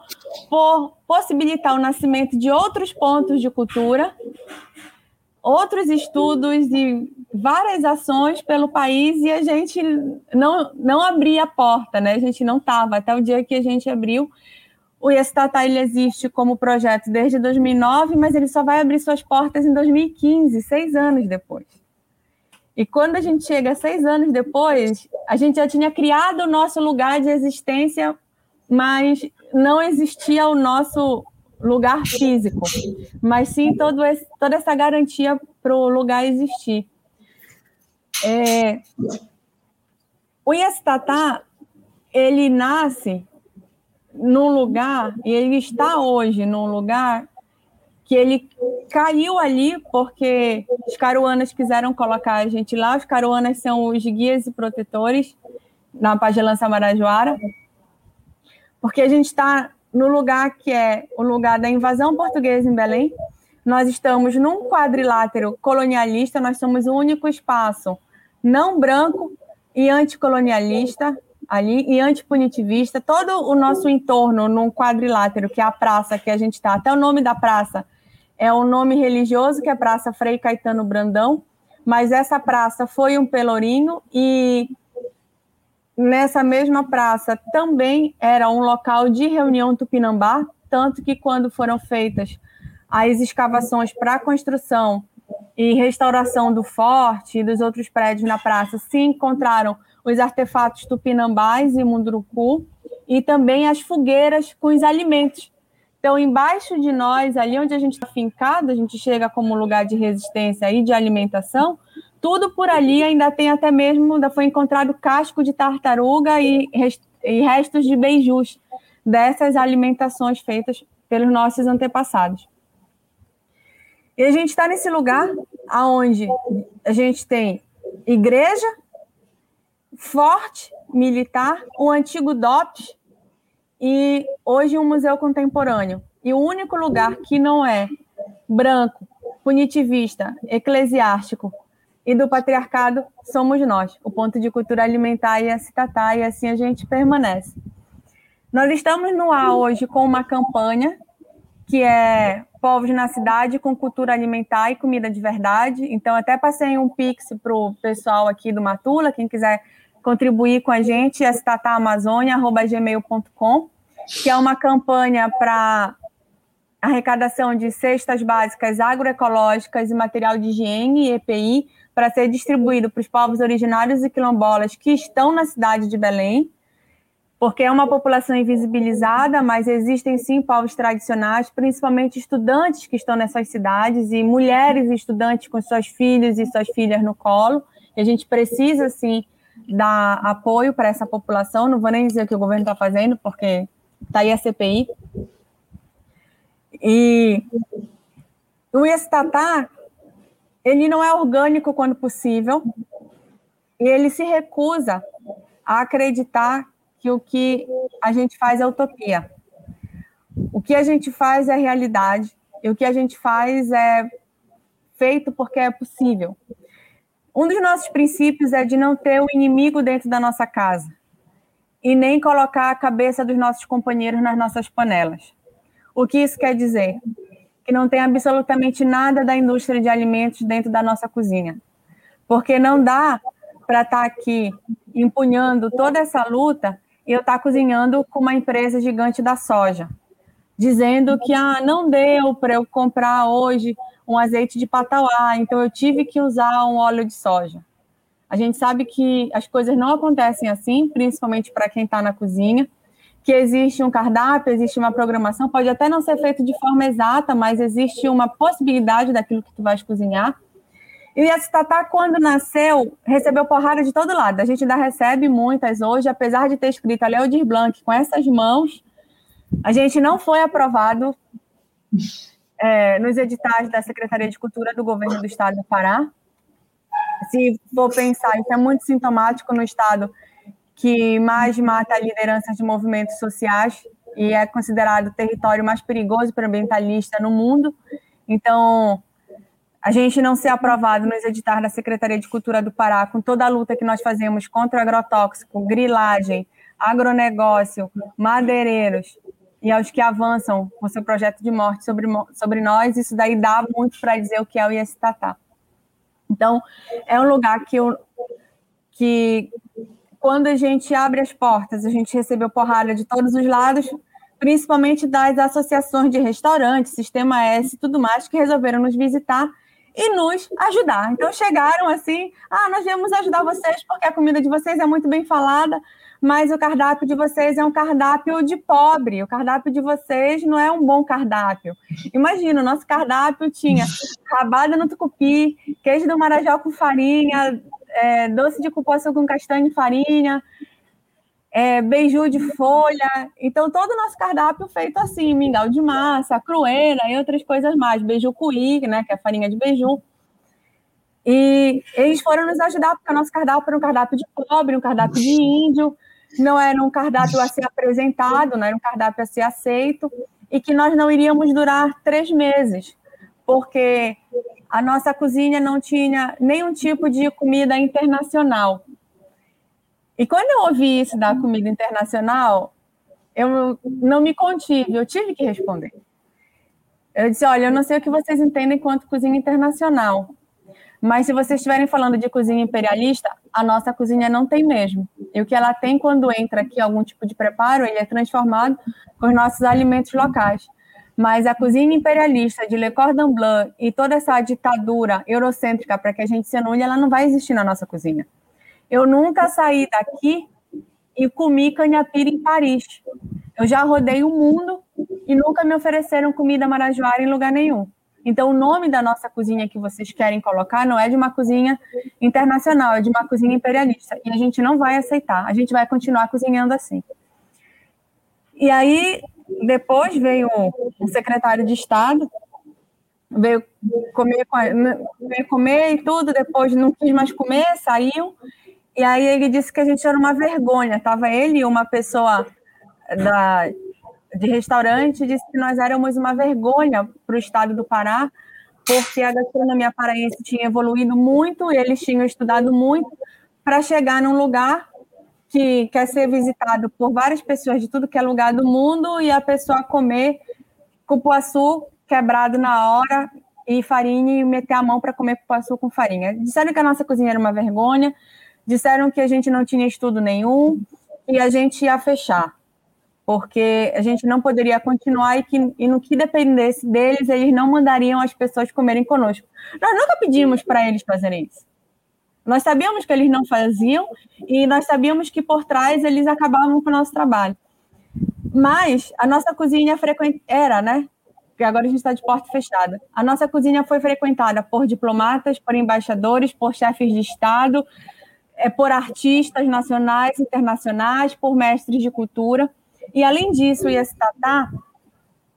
por possibilitar o nascimento de outros pontos de cultura outros estudos e várias ações pelo país e a gente não, não abria a porta, né? A gente não estava, até o dia que a gente abriu. O Iestata ele existe como projeto desde 2009, mas ele só vai abrir suas portas em 2015, seis anos depois. E quando a gente chega seis anos depois, a gente já tinha criado o nosso lugar de existência, mas não existia o nosso lugar físico, mas sim todo esse, toda essa garantia para o lugar existir. É, o Iestata, ele nasce num lugar, e ele está hoje num lugar que ele caiu ali porque os caruanas quiseram colocar a gente lá. Os caruanas são os guias e protetores na Pagelança Marajoara, porque a gente está no lugar que é o lugar da invasão portuguesa em Belém. Nós estamos num quadrilátero colonialista, nós somos o único espaço não branco e anticolonialista ali e antipunitivista, todo o nosso entorno num quadrilátero, que é a praça que a gente está, até o nome da praça é o nome religioso, que é Praça Frei Caetano Brandão, mas essa praça foi um pelourinho e nessa mesma praça também era um local de reunião tupinambá, tanto que quando foram feitas as escavações para construção e restauração do forte e dos outros prédios na praça, se encontraram os artefatos tupinambás e munduruku e também as fogueiras com os alimentos. Então, embaixo de nós, ali onde a gente está fincado, a gente chega como lugar de resistência e de alimentação, tudo por ali ainda tem até mesmo, ainda foi encontrado casco de tartaruga e, e restos de beijus dessas alimentações feitas pelos nossos antepassados. E a gente está nesse lugar aonde a gente tem igreja, forte militar, o antigo DOPS e hoje um museu contemporâneo. E o único lugar que não é branco, punitivista, eclesiástico e do patriarcado somos nós, o ponto de cultura alimentar e a citatá, e assim a gente permanece. Nós estamos no ar hoje com uma campanha que é Povos na Cidade com Cultura Alimentar e Comida de Verdade. Então, até passei um pix para o pessoal aqui do Matula, quem quiser contribuir com a gente, é citatamazônia.gmail.com, que é uma campanha para arrecadação de cestas básicas agroecológicas e material de higiene e EPI para ser distribuído para os povos originários e quilombolas que estão na cidade de Belém, porque é uma população invisibilizada, mas existem sim povos tradicionais, principalmente estudantes que estão nessas cidades e mulheres estudantes com seus filhos e suas filhas no colo. E a gente precisa sim dar apoio para essa população. Não vou nem dizer o que o governo está fazendo, porque está aí a CPI. E o Estatar ele não é orgânico quando possível, e ele se recusa a acreditar que o que a gente faz é utopia. O que a gente faz é realidade, e o que a gente faz é feito porque é possível. Um dos nossos princípios é de não ter o inimigo dentro da nossa casa e nem colocar a cabeça dos nossos companheiros nas nossas panelas. O que isso quer dizer? que não tem absolutamente nada da indústria de alimentos dentro da nossa cozinha. Porque não dá para estar tá aqui empunhando toda essa luta e eu estar tá cozinhando com uma empresa gigante da soja, dizendo que ah, não deu para eu comprar hoje um azeite de patauá, então eu tive que usar um óleo de soja. A gente sabe que as coisas não acontecem assim, principalmente para quem está na cozinha que existe um cardápio, existe uma programação, pode até não ser feito de forma exata, mas existe uma possibilidade daquilo que tu vais cozinhar. E a Citatá, quando nasceu, recebeu porrada de todo lado. A gente ainda recebe muitas hoje, apesar de ter escrito a Leodir Blanc com essas mãos, a gente não foi aprovado é, nos editais da Secretaria de Cultura do Governo do Estado do Pará. Se for pensar, isso é muito sintomático no Estado que mais mata lideranças de movimentos sociais e é considerado o território mais perigoso para ambientalista no mundo. Então, a gente não ser aprovado nos editais da Secretaria de Cultura do Pará, com toda a luta que nós fazemos contra agrotóxico, grilagem, agronegócio, madeireiros, e aos que avançam com seu projeto de morte sobre, sobre nós, isso daí dá muito para dizer o que é o ISTATA. Então, é um lugar que, eu, que quando a gente abre as portas, a gente recebeu porrada de todos os lados, principalmente das associações de restaurantes, Sistema S e tudo mais, que resolveram nos visitar e nos ajudar. Então chegaram assim: ah, nós viemos ajudar vocês porque a comida de vocês é muito bem falada, mas o cardápio de vocês é um cardápio de pobre. O cardápio de vocês não é um bom cardápio. Imagina, o nosso cardápio tinha rabada no tucupi, queijo do marajó com farinha, é, doce de cupuaçu com castanha e farinha, é, beiju de folha. Então, todo o nosso cardápio feito assim, mingau de massa, crueira e outras coisas mais. Beiju cuí, né, que é a farinha de beiju. E eles foram nos ajudar, porque o nosso cardápio era um cardápio de pobre, um cardápio de índio, não era um cardápio a ser apresentado, não era um cardápio a ser aceito, e que nós não iríamos durar três meses, porque a nossa cozinha não tinha nenhum tipo de comida internacional. E quando eu ouvi isso da comida internacional, eu não me contive, eu tive que responder. Eu disse: olha, eu não sei o que vocês entendem quanto cozinha internacional, Mas se vocês estiverem falando de cozinha imperialista, a nossa cozinha não tem mesmo. E o que ela tem quando entra aqui algum tipo de preparo, ele é transformado com os nossos alimentos locais. Mas a cozinha imperialista de Le Cordon Bleu e toda essa ditadura eurocêntrica para que a gente se anule, ela não vai existir na nossa cozinha. Eu nunca saí daqui e comi canhapira em Paris. Eu já rodei o mundo e nunca me ofereceram comida marajoara em lugar nenhum. Então, o nome da nossa cozinha que vocês querem colocar não é de uma cozinha internacional, é de uma cozinha imperialista. E a gente não vai aceitar, a gente vai continuar cozinhando assim. E aí, depois veio o secretário de Estado, veio comer, veio comer e tudo, depois não quis mais comer, saiu. E aí ele disse que a gente era uma vergonha. Tava ele e uma pessoa da, de restaurante disse que nós éramos uma vergonha para o estado do Pará, porque a gastronomia paraense tinha evoluído muito, e eles tinham estudado muito para chegar num lugar que quer ser visitado por várias pessoas de tudo que é lugar do mundo e a pessoa comer cupuaçu quebrado na hora e farinha e meter a mão para comer cupuaçu com farinha. Disseram que a nossa cozinha era uma vergonha, disseram que a gente não tinha estudo nenhum e a gente ia fechar porque a gente não poderia continuar e, que, e no que dependesse deles, eles não mandariam as pessoas comerem conosco. Nós nunca pedimos para eles fazerem isso. Nós sabíamos que eles não faziam e nós sabíamos que por trás eles acabavam com o nosso trabalho. Mas a nossa cozinha frequent... era, né? Porque agora a gente está de porta fechada. A nossa cozinha foi frequentada por diplomatas, por embaixadores, por chefes de Estado, é, por artistas nacionais, internacionais, por mestres de cultura. E além disso, esse tatá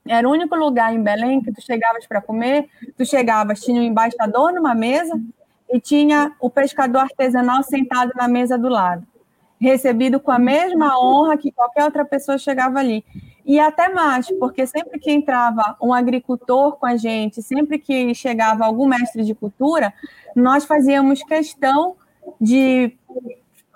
era o único lugar em Belém que tu chegavas para comer, tu chegavas, tinha um embaixador numa mesa e tinha o pescador artesanal sentado na mesa do lado, recebido com a mesma honra que qualquer outra pessoa chegava ali. E até mais, porque sempre que entrava um agricultor com a gente, sempre que chegava algum mestre de cultura, nós fazíamos questão de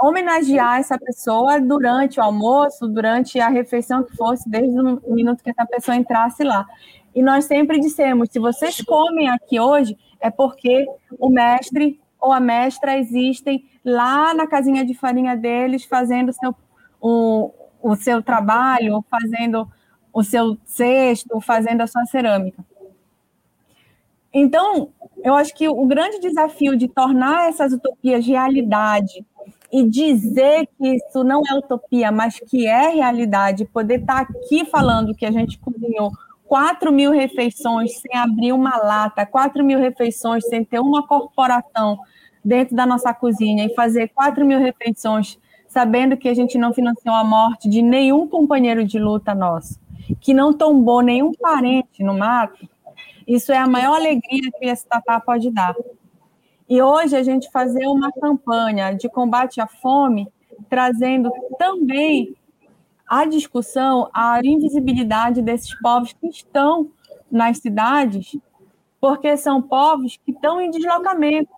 homenagear essa pessoa durante o almoço, durante a refeição que fosse, desde o minuto que essa pessoa entrasse lá. E nós sempre dissemos: se vocês comem aqui hoje, é porque o mestre ou a mestra existem lá na casinha de farinha deles, fazendo seu, o, o seu trabalho, fazendo o seu cesto, fazendo a sua cerâmica. Então, eu acho que o grande desafio de tornar essas utopias realidade e dizer que isso não é utopia, mas que é realidade, poder estar aqui falando que a gente cozinhou 4 mil refeições sem abrir uma lata, 4 mil refeições sem ter uma corporação dentro da nossa cozinha e fazer 4 mil refeições sabendo que a gente não financiou a morte de nenhum companheiro de luta nosso, que não tombou nenhum parente no mato, isso é a maior alegria que esse tatá pode dar. E hoje a gente fazer uma campanha de combate à fome, trazendo também a discussão a invisibilidade desses povos que estão nas cidades, porque são povos que estão em deslocamento.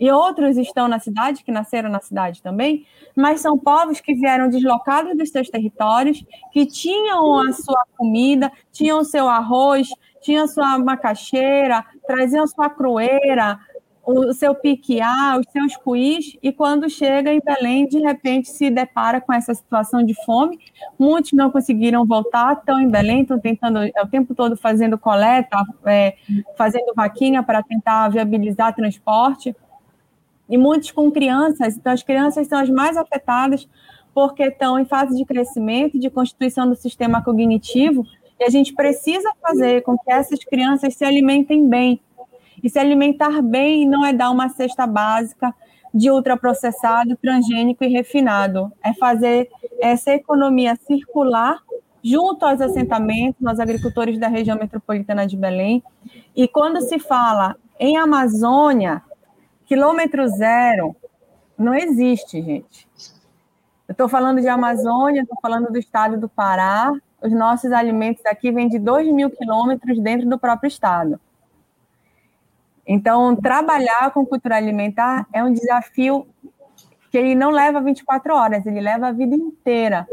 E outros estão na cidade, que nasceram na cidade também, mas são povos que vieram deslocados dos seus territórios, que tinham a sua comida, tinham seu arroz, tinham sua macaxeira, traziam sua crueira, o seu piquiá, os seus cuís, e quando chega em Belém, de repente se depara com essa situação de fome. Muitos não conseguiram voltar, estão em Belém, estão tentando é, o tempo todo fazendo coleta, é, fazendo vaquinha para tentar viabilizar transporte. E muitos com crianças, então as crianças são as mais afetadas porque estão em fase de crescimento, de constituição do sistema cognitivo, e a gente precisa fazer com que essas crianças se alimentem bem, e se alimentar bem não é dar uma cesta básica de ultraprocessado, transgênico e refinado. É fazer essa economia circular junto aos assentamentos, aos agricultores da região metropolitana de Belém. E quando se fala em Amazônia, quilômetro zero, não existe, gente. Eu estou falando de Amazônia, estou falando do estado do Pará. Os nossos alimentos aqui vêm de 2 mil quilômetros dentro do próprio estado. Então, trabalhar com cultura alimentar é um desafio que ele não leva 24 horas, ele leva a vida inteira.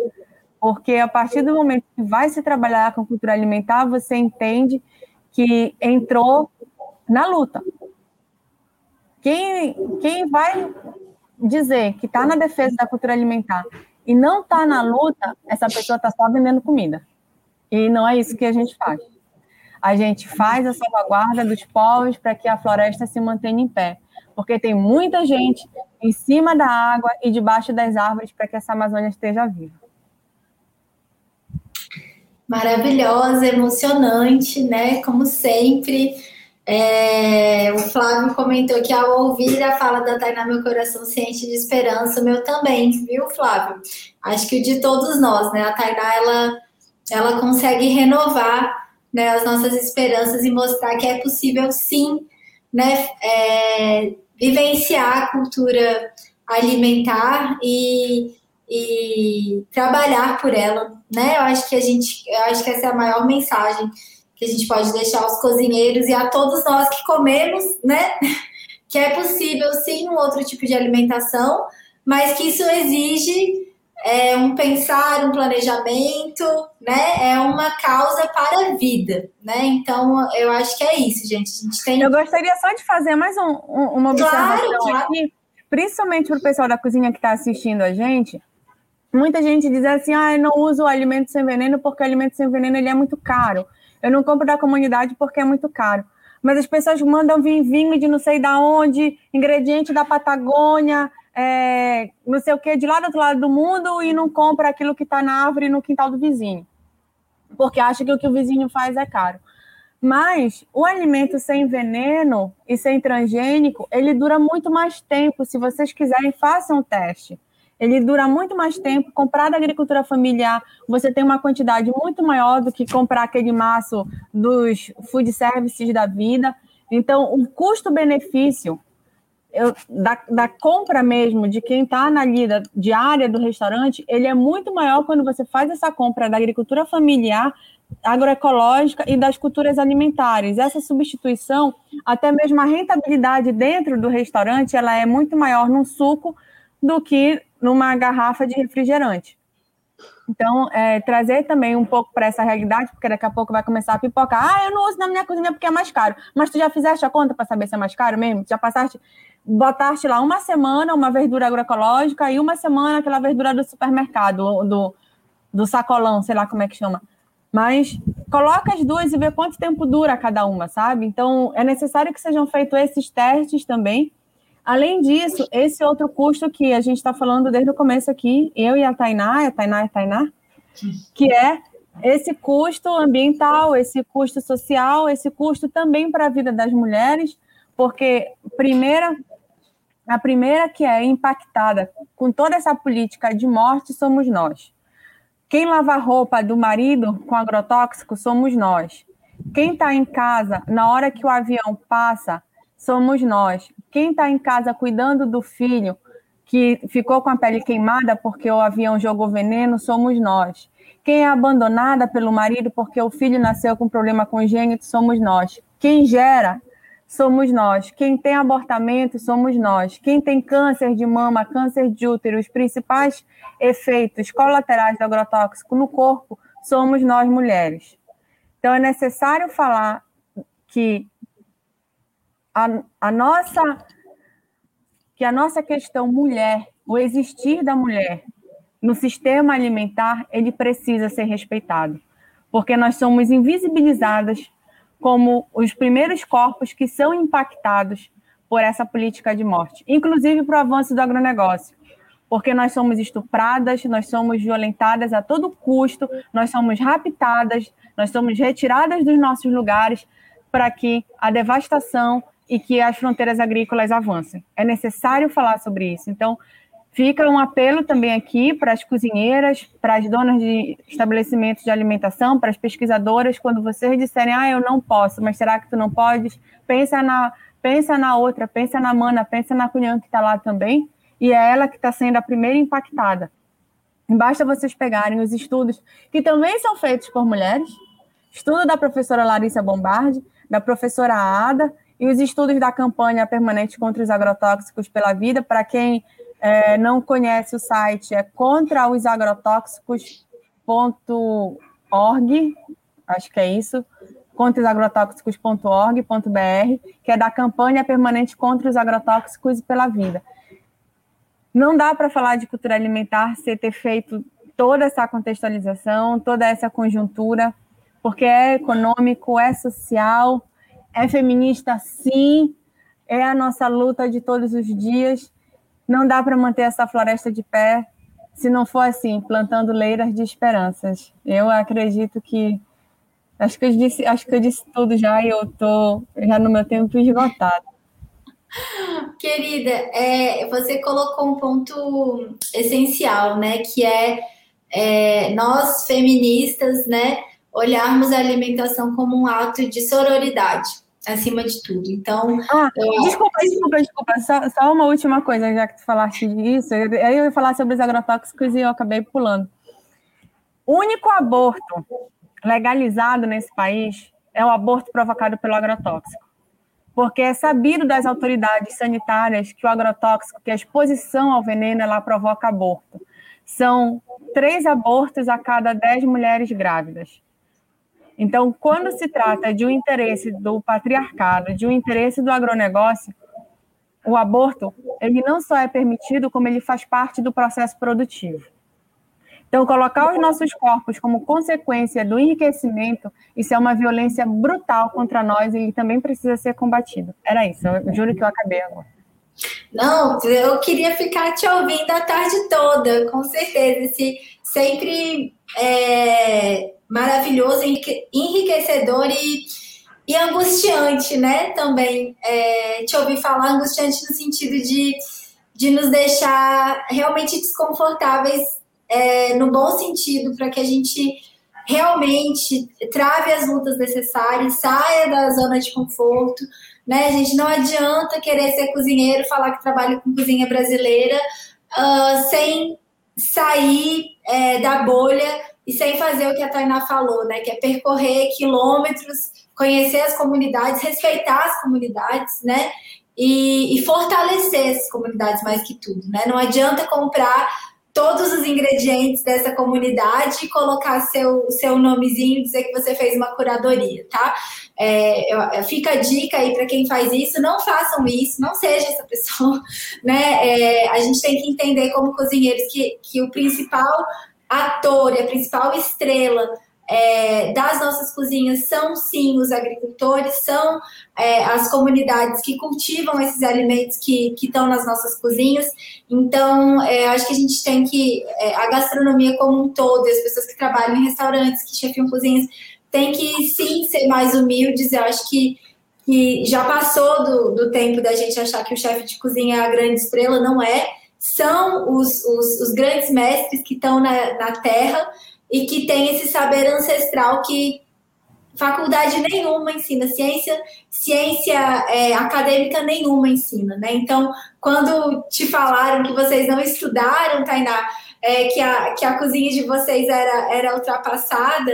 Porque a partir do momento que vai se trabalhar com cultura alimentar, você entende que entrou na luta. Quem, quem vai dizer que está na defesa da cultura alimentar e não está na luta, essa pessoa está só vendendo comida. E não é isso que a gente faz. A gente faz a salvaguarda dos povos para que a floresta se mantenha em pé. Porque tem muita gente em cima da água e debaixo das árvores para que essa Amazônia esteja viva. Maravilhosa, emocionante, né? Como sempre. É, o Flávio comentou que ao ouvir a fala da Tainá, meu coração sente de esperança, o meu também, viu, Flávio? Acho que o de todos nós, né? A Tainá, ela, ela consegue renovar né, as nossas esperanças e mostrar que é possível, sim, né, é, vivenciar a cultura alimentar e, e trabalhar por ela, né? Eu acho que a gente, eu acho que essa é a maior mensagem que a gente pode deixar aos cozinheiros e a todos nós que comemos, né? Que é possível sim um outro tipo de alimentação, mas que isso exige é, um pensar, um planejamento, né? É uma causa para a vida, né? Então eu acho que é isso, gente. A gente tem. Eu gostaria só de fazer mais um, um, uma observação claro, claro. aqui, principalmente para o pessoal da cozinha que está assistindo a gente. Muita gente diz assim, ah, eu não uso o alimento sem veneno porque o alimento sem veneno ele é muito caro. Eu não compro da comunidade porque é muito caro. Mas as pessoas mandam vir vinho de não sei da onde, ingrediente da Patagônia, é, não sei o que, de lá do outro lado do mundo e não compra aquilo que está na árvore no quintal do vizinho. Porque acha que o que o vizinho faz é caro. Mas o alimento sem veneno e sem transgênico, ele dura muito mais tempo. Se vocês quiserem, façam um teste ele dura muito mais tempo. Comprar da agricultura familiar, você tem uma quantidade muito maior do que comprar aquele maço dos food services da vida. Então, o custo-benefício da, da, compra mesmo, de quem está na lida diária do restaurante, ele é muito maior quando você faz essa compra da agricultura familiar, agroecológica e das culturas alimentares. Essa substituição, até mesmo a rentabilidade dentro do restaurante, ela é muito maior no suco do que numa garrafa de refrigerante. Então, é, trazer também um pouco para essa realidade, porque daqui a pouco vai começar a pipocar. Ah, eu não uso na minha cozinha porque é mais caro. Mas tu já fizeste a conta para saber se é mais caro mesmo? Já passaste, botaste lá uma semana uma verdura agroecológica e uma semana aquela verdura do supermercado, do, do sacolão, sei lá como é que chama. Mas coloca as duas e vê quanto tempo dura cada uma, sabe? Então, é necessário que sejam feitos esses testes também Além disso, esse outro custo que a gente está falando desde o começo aqui, eu e a Tainá, a Tainá e a Tainá, que é esse custo ambiental, esse custo social, esse custo também para a vida das mulheres, porque primeira, a primeira que é impactada com toda essa política de morte somos nós. Quem lava a roupa do marido com agrotóxico somos nós. Quem está em casa, na hora que o avião passa, somos nós. Quem está em casa cuidando do filho que ficou com a pele queimada porque o avião jogou veneno, somos nós. Quem é abandonada pelo marido porque o filho nasceu com problema congênito, somos nós. Quem gera, somos nós. Quem tem abortamento, somos nós. Quem tem câncer de mama, câncer de útero, os principais efeitos colaterais do agrotóxico no corpo, somos nós mulheres. Então é necessário falar que a, a nossa que a nossa questão mulher, o existir da mulher no sistema alimentar, ele precisa ser respeitado, porque nós somos invisibilizadas como os primeiros corpos que são impactados por essa política de morte, inclusive para o avanço do agronegócio, porque nós somos estupradas, nós somos violentadas a todo custo, nós somos raptadas, nós somos retiradas dos nossos lugares para que a devastação e que as fronteiras agrícolas avancem. É necessário falar sobre isso. Então, fica um apelo também aqui para as cozinheiras, para as donas de estabelecimentos de alimentação, para as pesquisadoras, quando vocês disserem, ah, eu não posso, mas será que tu não podes? Pensa na, pensa na outra, pensa na mana, pensa na cunhã que está lá também, e é ela que está sendo a primeira impactada. Basta vocês pegarem os estudos que também são feitos por mulheres, estudo da professora Larissa Bombardi, da professora Ada, e os estudos da campanha permanente contra os agrotóxicos pela vida. Para quem é, não conhece o site, é contraosagrotóxicos.org, acho que é isso, contra os agrotóxicos.org.br, que é da campanha permanente contra os agrotóxicos e pela vida. Não dá para falar de cultura alimentar sem ter feito toda essa contextualização, toda essa conjuntura, porque é econômico, é social, é feminista, sim, é a nossa luta de todos os dias. Não dá para manter essa floresta de pé se não for assim, plantando leiras de esperanças. Eu acredito que acho que eu disse, acho que eu disse tudo já e eu tô já no meu tempo esgotado. Querida, é, você colocou um ponto essencial, né? Que é, é, nós feministas, né, olharmos a alimentação como um ato de sororidade, acima de tudo. Então. Ah, eu... Desculpa, desculpa, desculpa. Só, só, uma última coisa, já que tu falaste disso. Aí eu ia falar sobre os agrotóxicos e eu acabei pulando. O único aborto legalizado nesse país é o aborto provocado pelo agrotóxico porque é sabido das autoridades sanitárias que o agrotóxico, que a exposição ao veneno, ela provoca aborto. São três abortos a cada dez mulheres grávidas. Então, quando se trata de um interesse do patriarcado, de um interesse do agronegócio, o aborto, ele não só é permitido, como ele faz parte do processo produtivo. Então, colocar os nossos corpos como consequência do enriquecimento, isso é uma violência brutal contra nós e também precisa ser combatido. Era isso, eu juro que eu acabei agora. Não, eu queria ficar te ouvindo a tarde toda, com certeza. Esse sempre é, maravilhoso, enriquecedor e, e angustiante, né? Também é, te ouvir falar angustiante no sentido de, de nos deixar realmente desconfortáveis é, no bom sentido, para que a gente realmente trave as lutas necessárias, saia da zona de conforto, né? A gente não adianta querer ser cozinheiro, falar que trabalha com cozinha brasileira, uh, sem sair é, da bolha e sem fazer o que a Tainá falou, né? Que é percorrer quilômetros, conhecer as comunidades, respeitar as comunidades, né? E, e fortalecer essas comunidades mais que tudo, né? Não adianta comprar todos os ingredientes dessa comunidade e colocar seu, seu nomezinho dizer que você fez uma curadoria, tá? É, fica a dica aí para quem faz isso, não façam isso, não seja essa pessoa, né? É, a gente tem que entender como cozinheiros que, que o principal ator e a principal estrela é, das nossas cozinhas são sim os agricultores, são é, as comunidades que cultivam esses alimentos que estão nas nossas cozinhas. Então, é, acho que a gente tem que, é, a gastronomia como um todo, as pessoas que trabalham em restaurantes, que chefiam cozinhas, tem que sim ser mais humildes. Eu acho que, que já passou do, do tempo da gente achar que o chefe de cozinha é a grande estrela, não é. São os, os, os grandes mestres que estão na, na terra e que tem esse saber ancestral que faculdade nenhuma ensina, ciência, ciência é, acadêmica nenhuma ensina, né? Então, quando te falaram que vocês não estudaram, Tainá, é, que, a, que a cozinha de vocês era, era ultrapassada,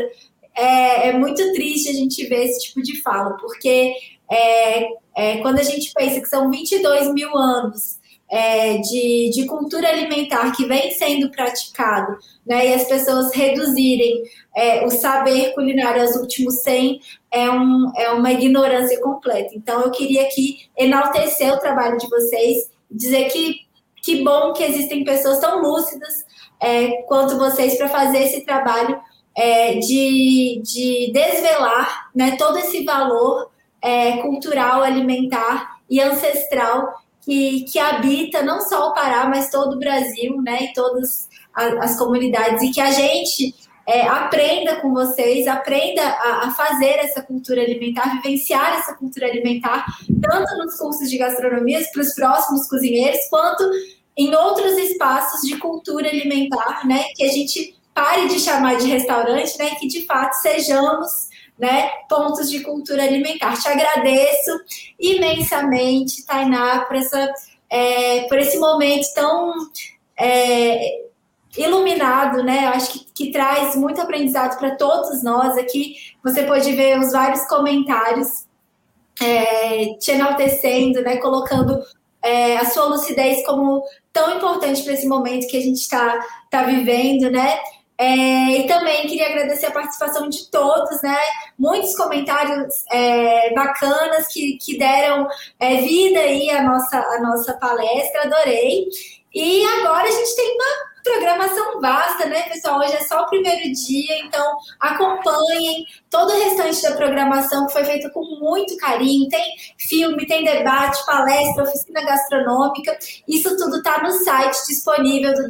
é, é muito triste a gente ver esse tipo de fala, porque é, é, quando a gente pensa que são 22 mil anos é, de, de cultura alimentar que vem sendo praticado, né, e as pessoas reduzirem é, o saber culinário aos últimos 100 é, um, é uma ignorância completa. Então, eu queria aqui enaltecer o trabalho de vocês, dizer que que bom que existem pessoas tão lúcidas é, quanto vocês para fazer esse trabalho é, de, de desvelar né, todo esse valor é, cultural, alimentar e ancestral que, que habita não só o Pará, mas todo o Brasil, né, e todas as, comunidades, e que a gente é, aprenda com vocês, aprenda a, a, fazer essa cultura alimentar, vivenciar essa cultura alimentar, tanto nos cursos de gastronomia para os próximos cozinheiros, quanto em outros espaços de cultura alimentar, né, que a gente pare de chamar de restaurante, né, que de fato sejamos né, pontos de cultura alimentar. Te agradeço imensamente, Tainá, por, essa, é, por esse momento tão é, iluminado, né? Eu acho que, que traz muito aprendizado para todos nós aqui. Você pode ver os vários comentários é, te enaltecendo, né? Colocando é, a sua lucidez como tão importante para esse momento que a gente está tá vivendo, né? É, e também queria agradecer a participação de todos, né? Muitos comentários é, bacanas que, que deram é, vida aí à nossa, à nossa palestra, adorei. E agora a gente tem uma programação vasta, né, pessoal? Hoje é só o primeiro dia, então acompanhem todo o restante da programação que foi feita com muito carinho. Tem filme, tem debate, palestra, oficina gastronômica. Isso tudo está no site disponível do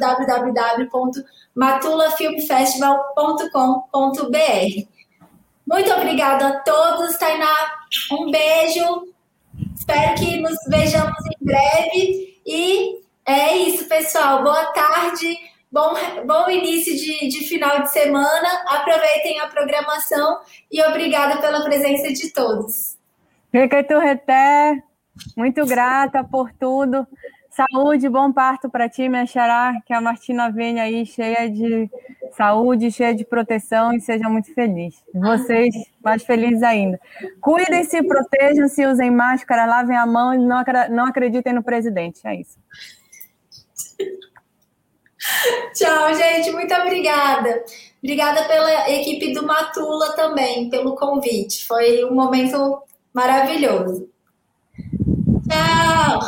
www.matulafilmfestival.com.br. Muito obrigada a todos, Tainá. Um beijo. Espero que nos vejamos em breve e é isso, pessoal. Boa tarde, bom, bom início de, de final de semana. Aproveitem a programação e obrigada pela presença de todos. Reté, muito grata por tudo. Saúde, bom parto para ti, minha xará. Que a Martina venha aí cheia de saúde, cheia de proteção e seja muito feliz. Vocês mais felizes ainda. Cuidem-se, protejam-se, usem máscara, lavem a mão e não, não acreditem no presidente. É isso. Tchau, gente. Muito obrigada. Obrigada pela equipe do Matula também, pelo convite. Foi um momento maravilhoso. Tchau!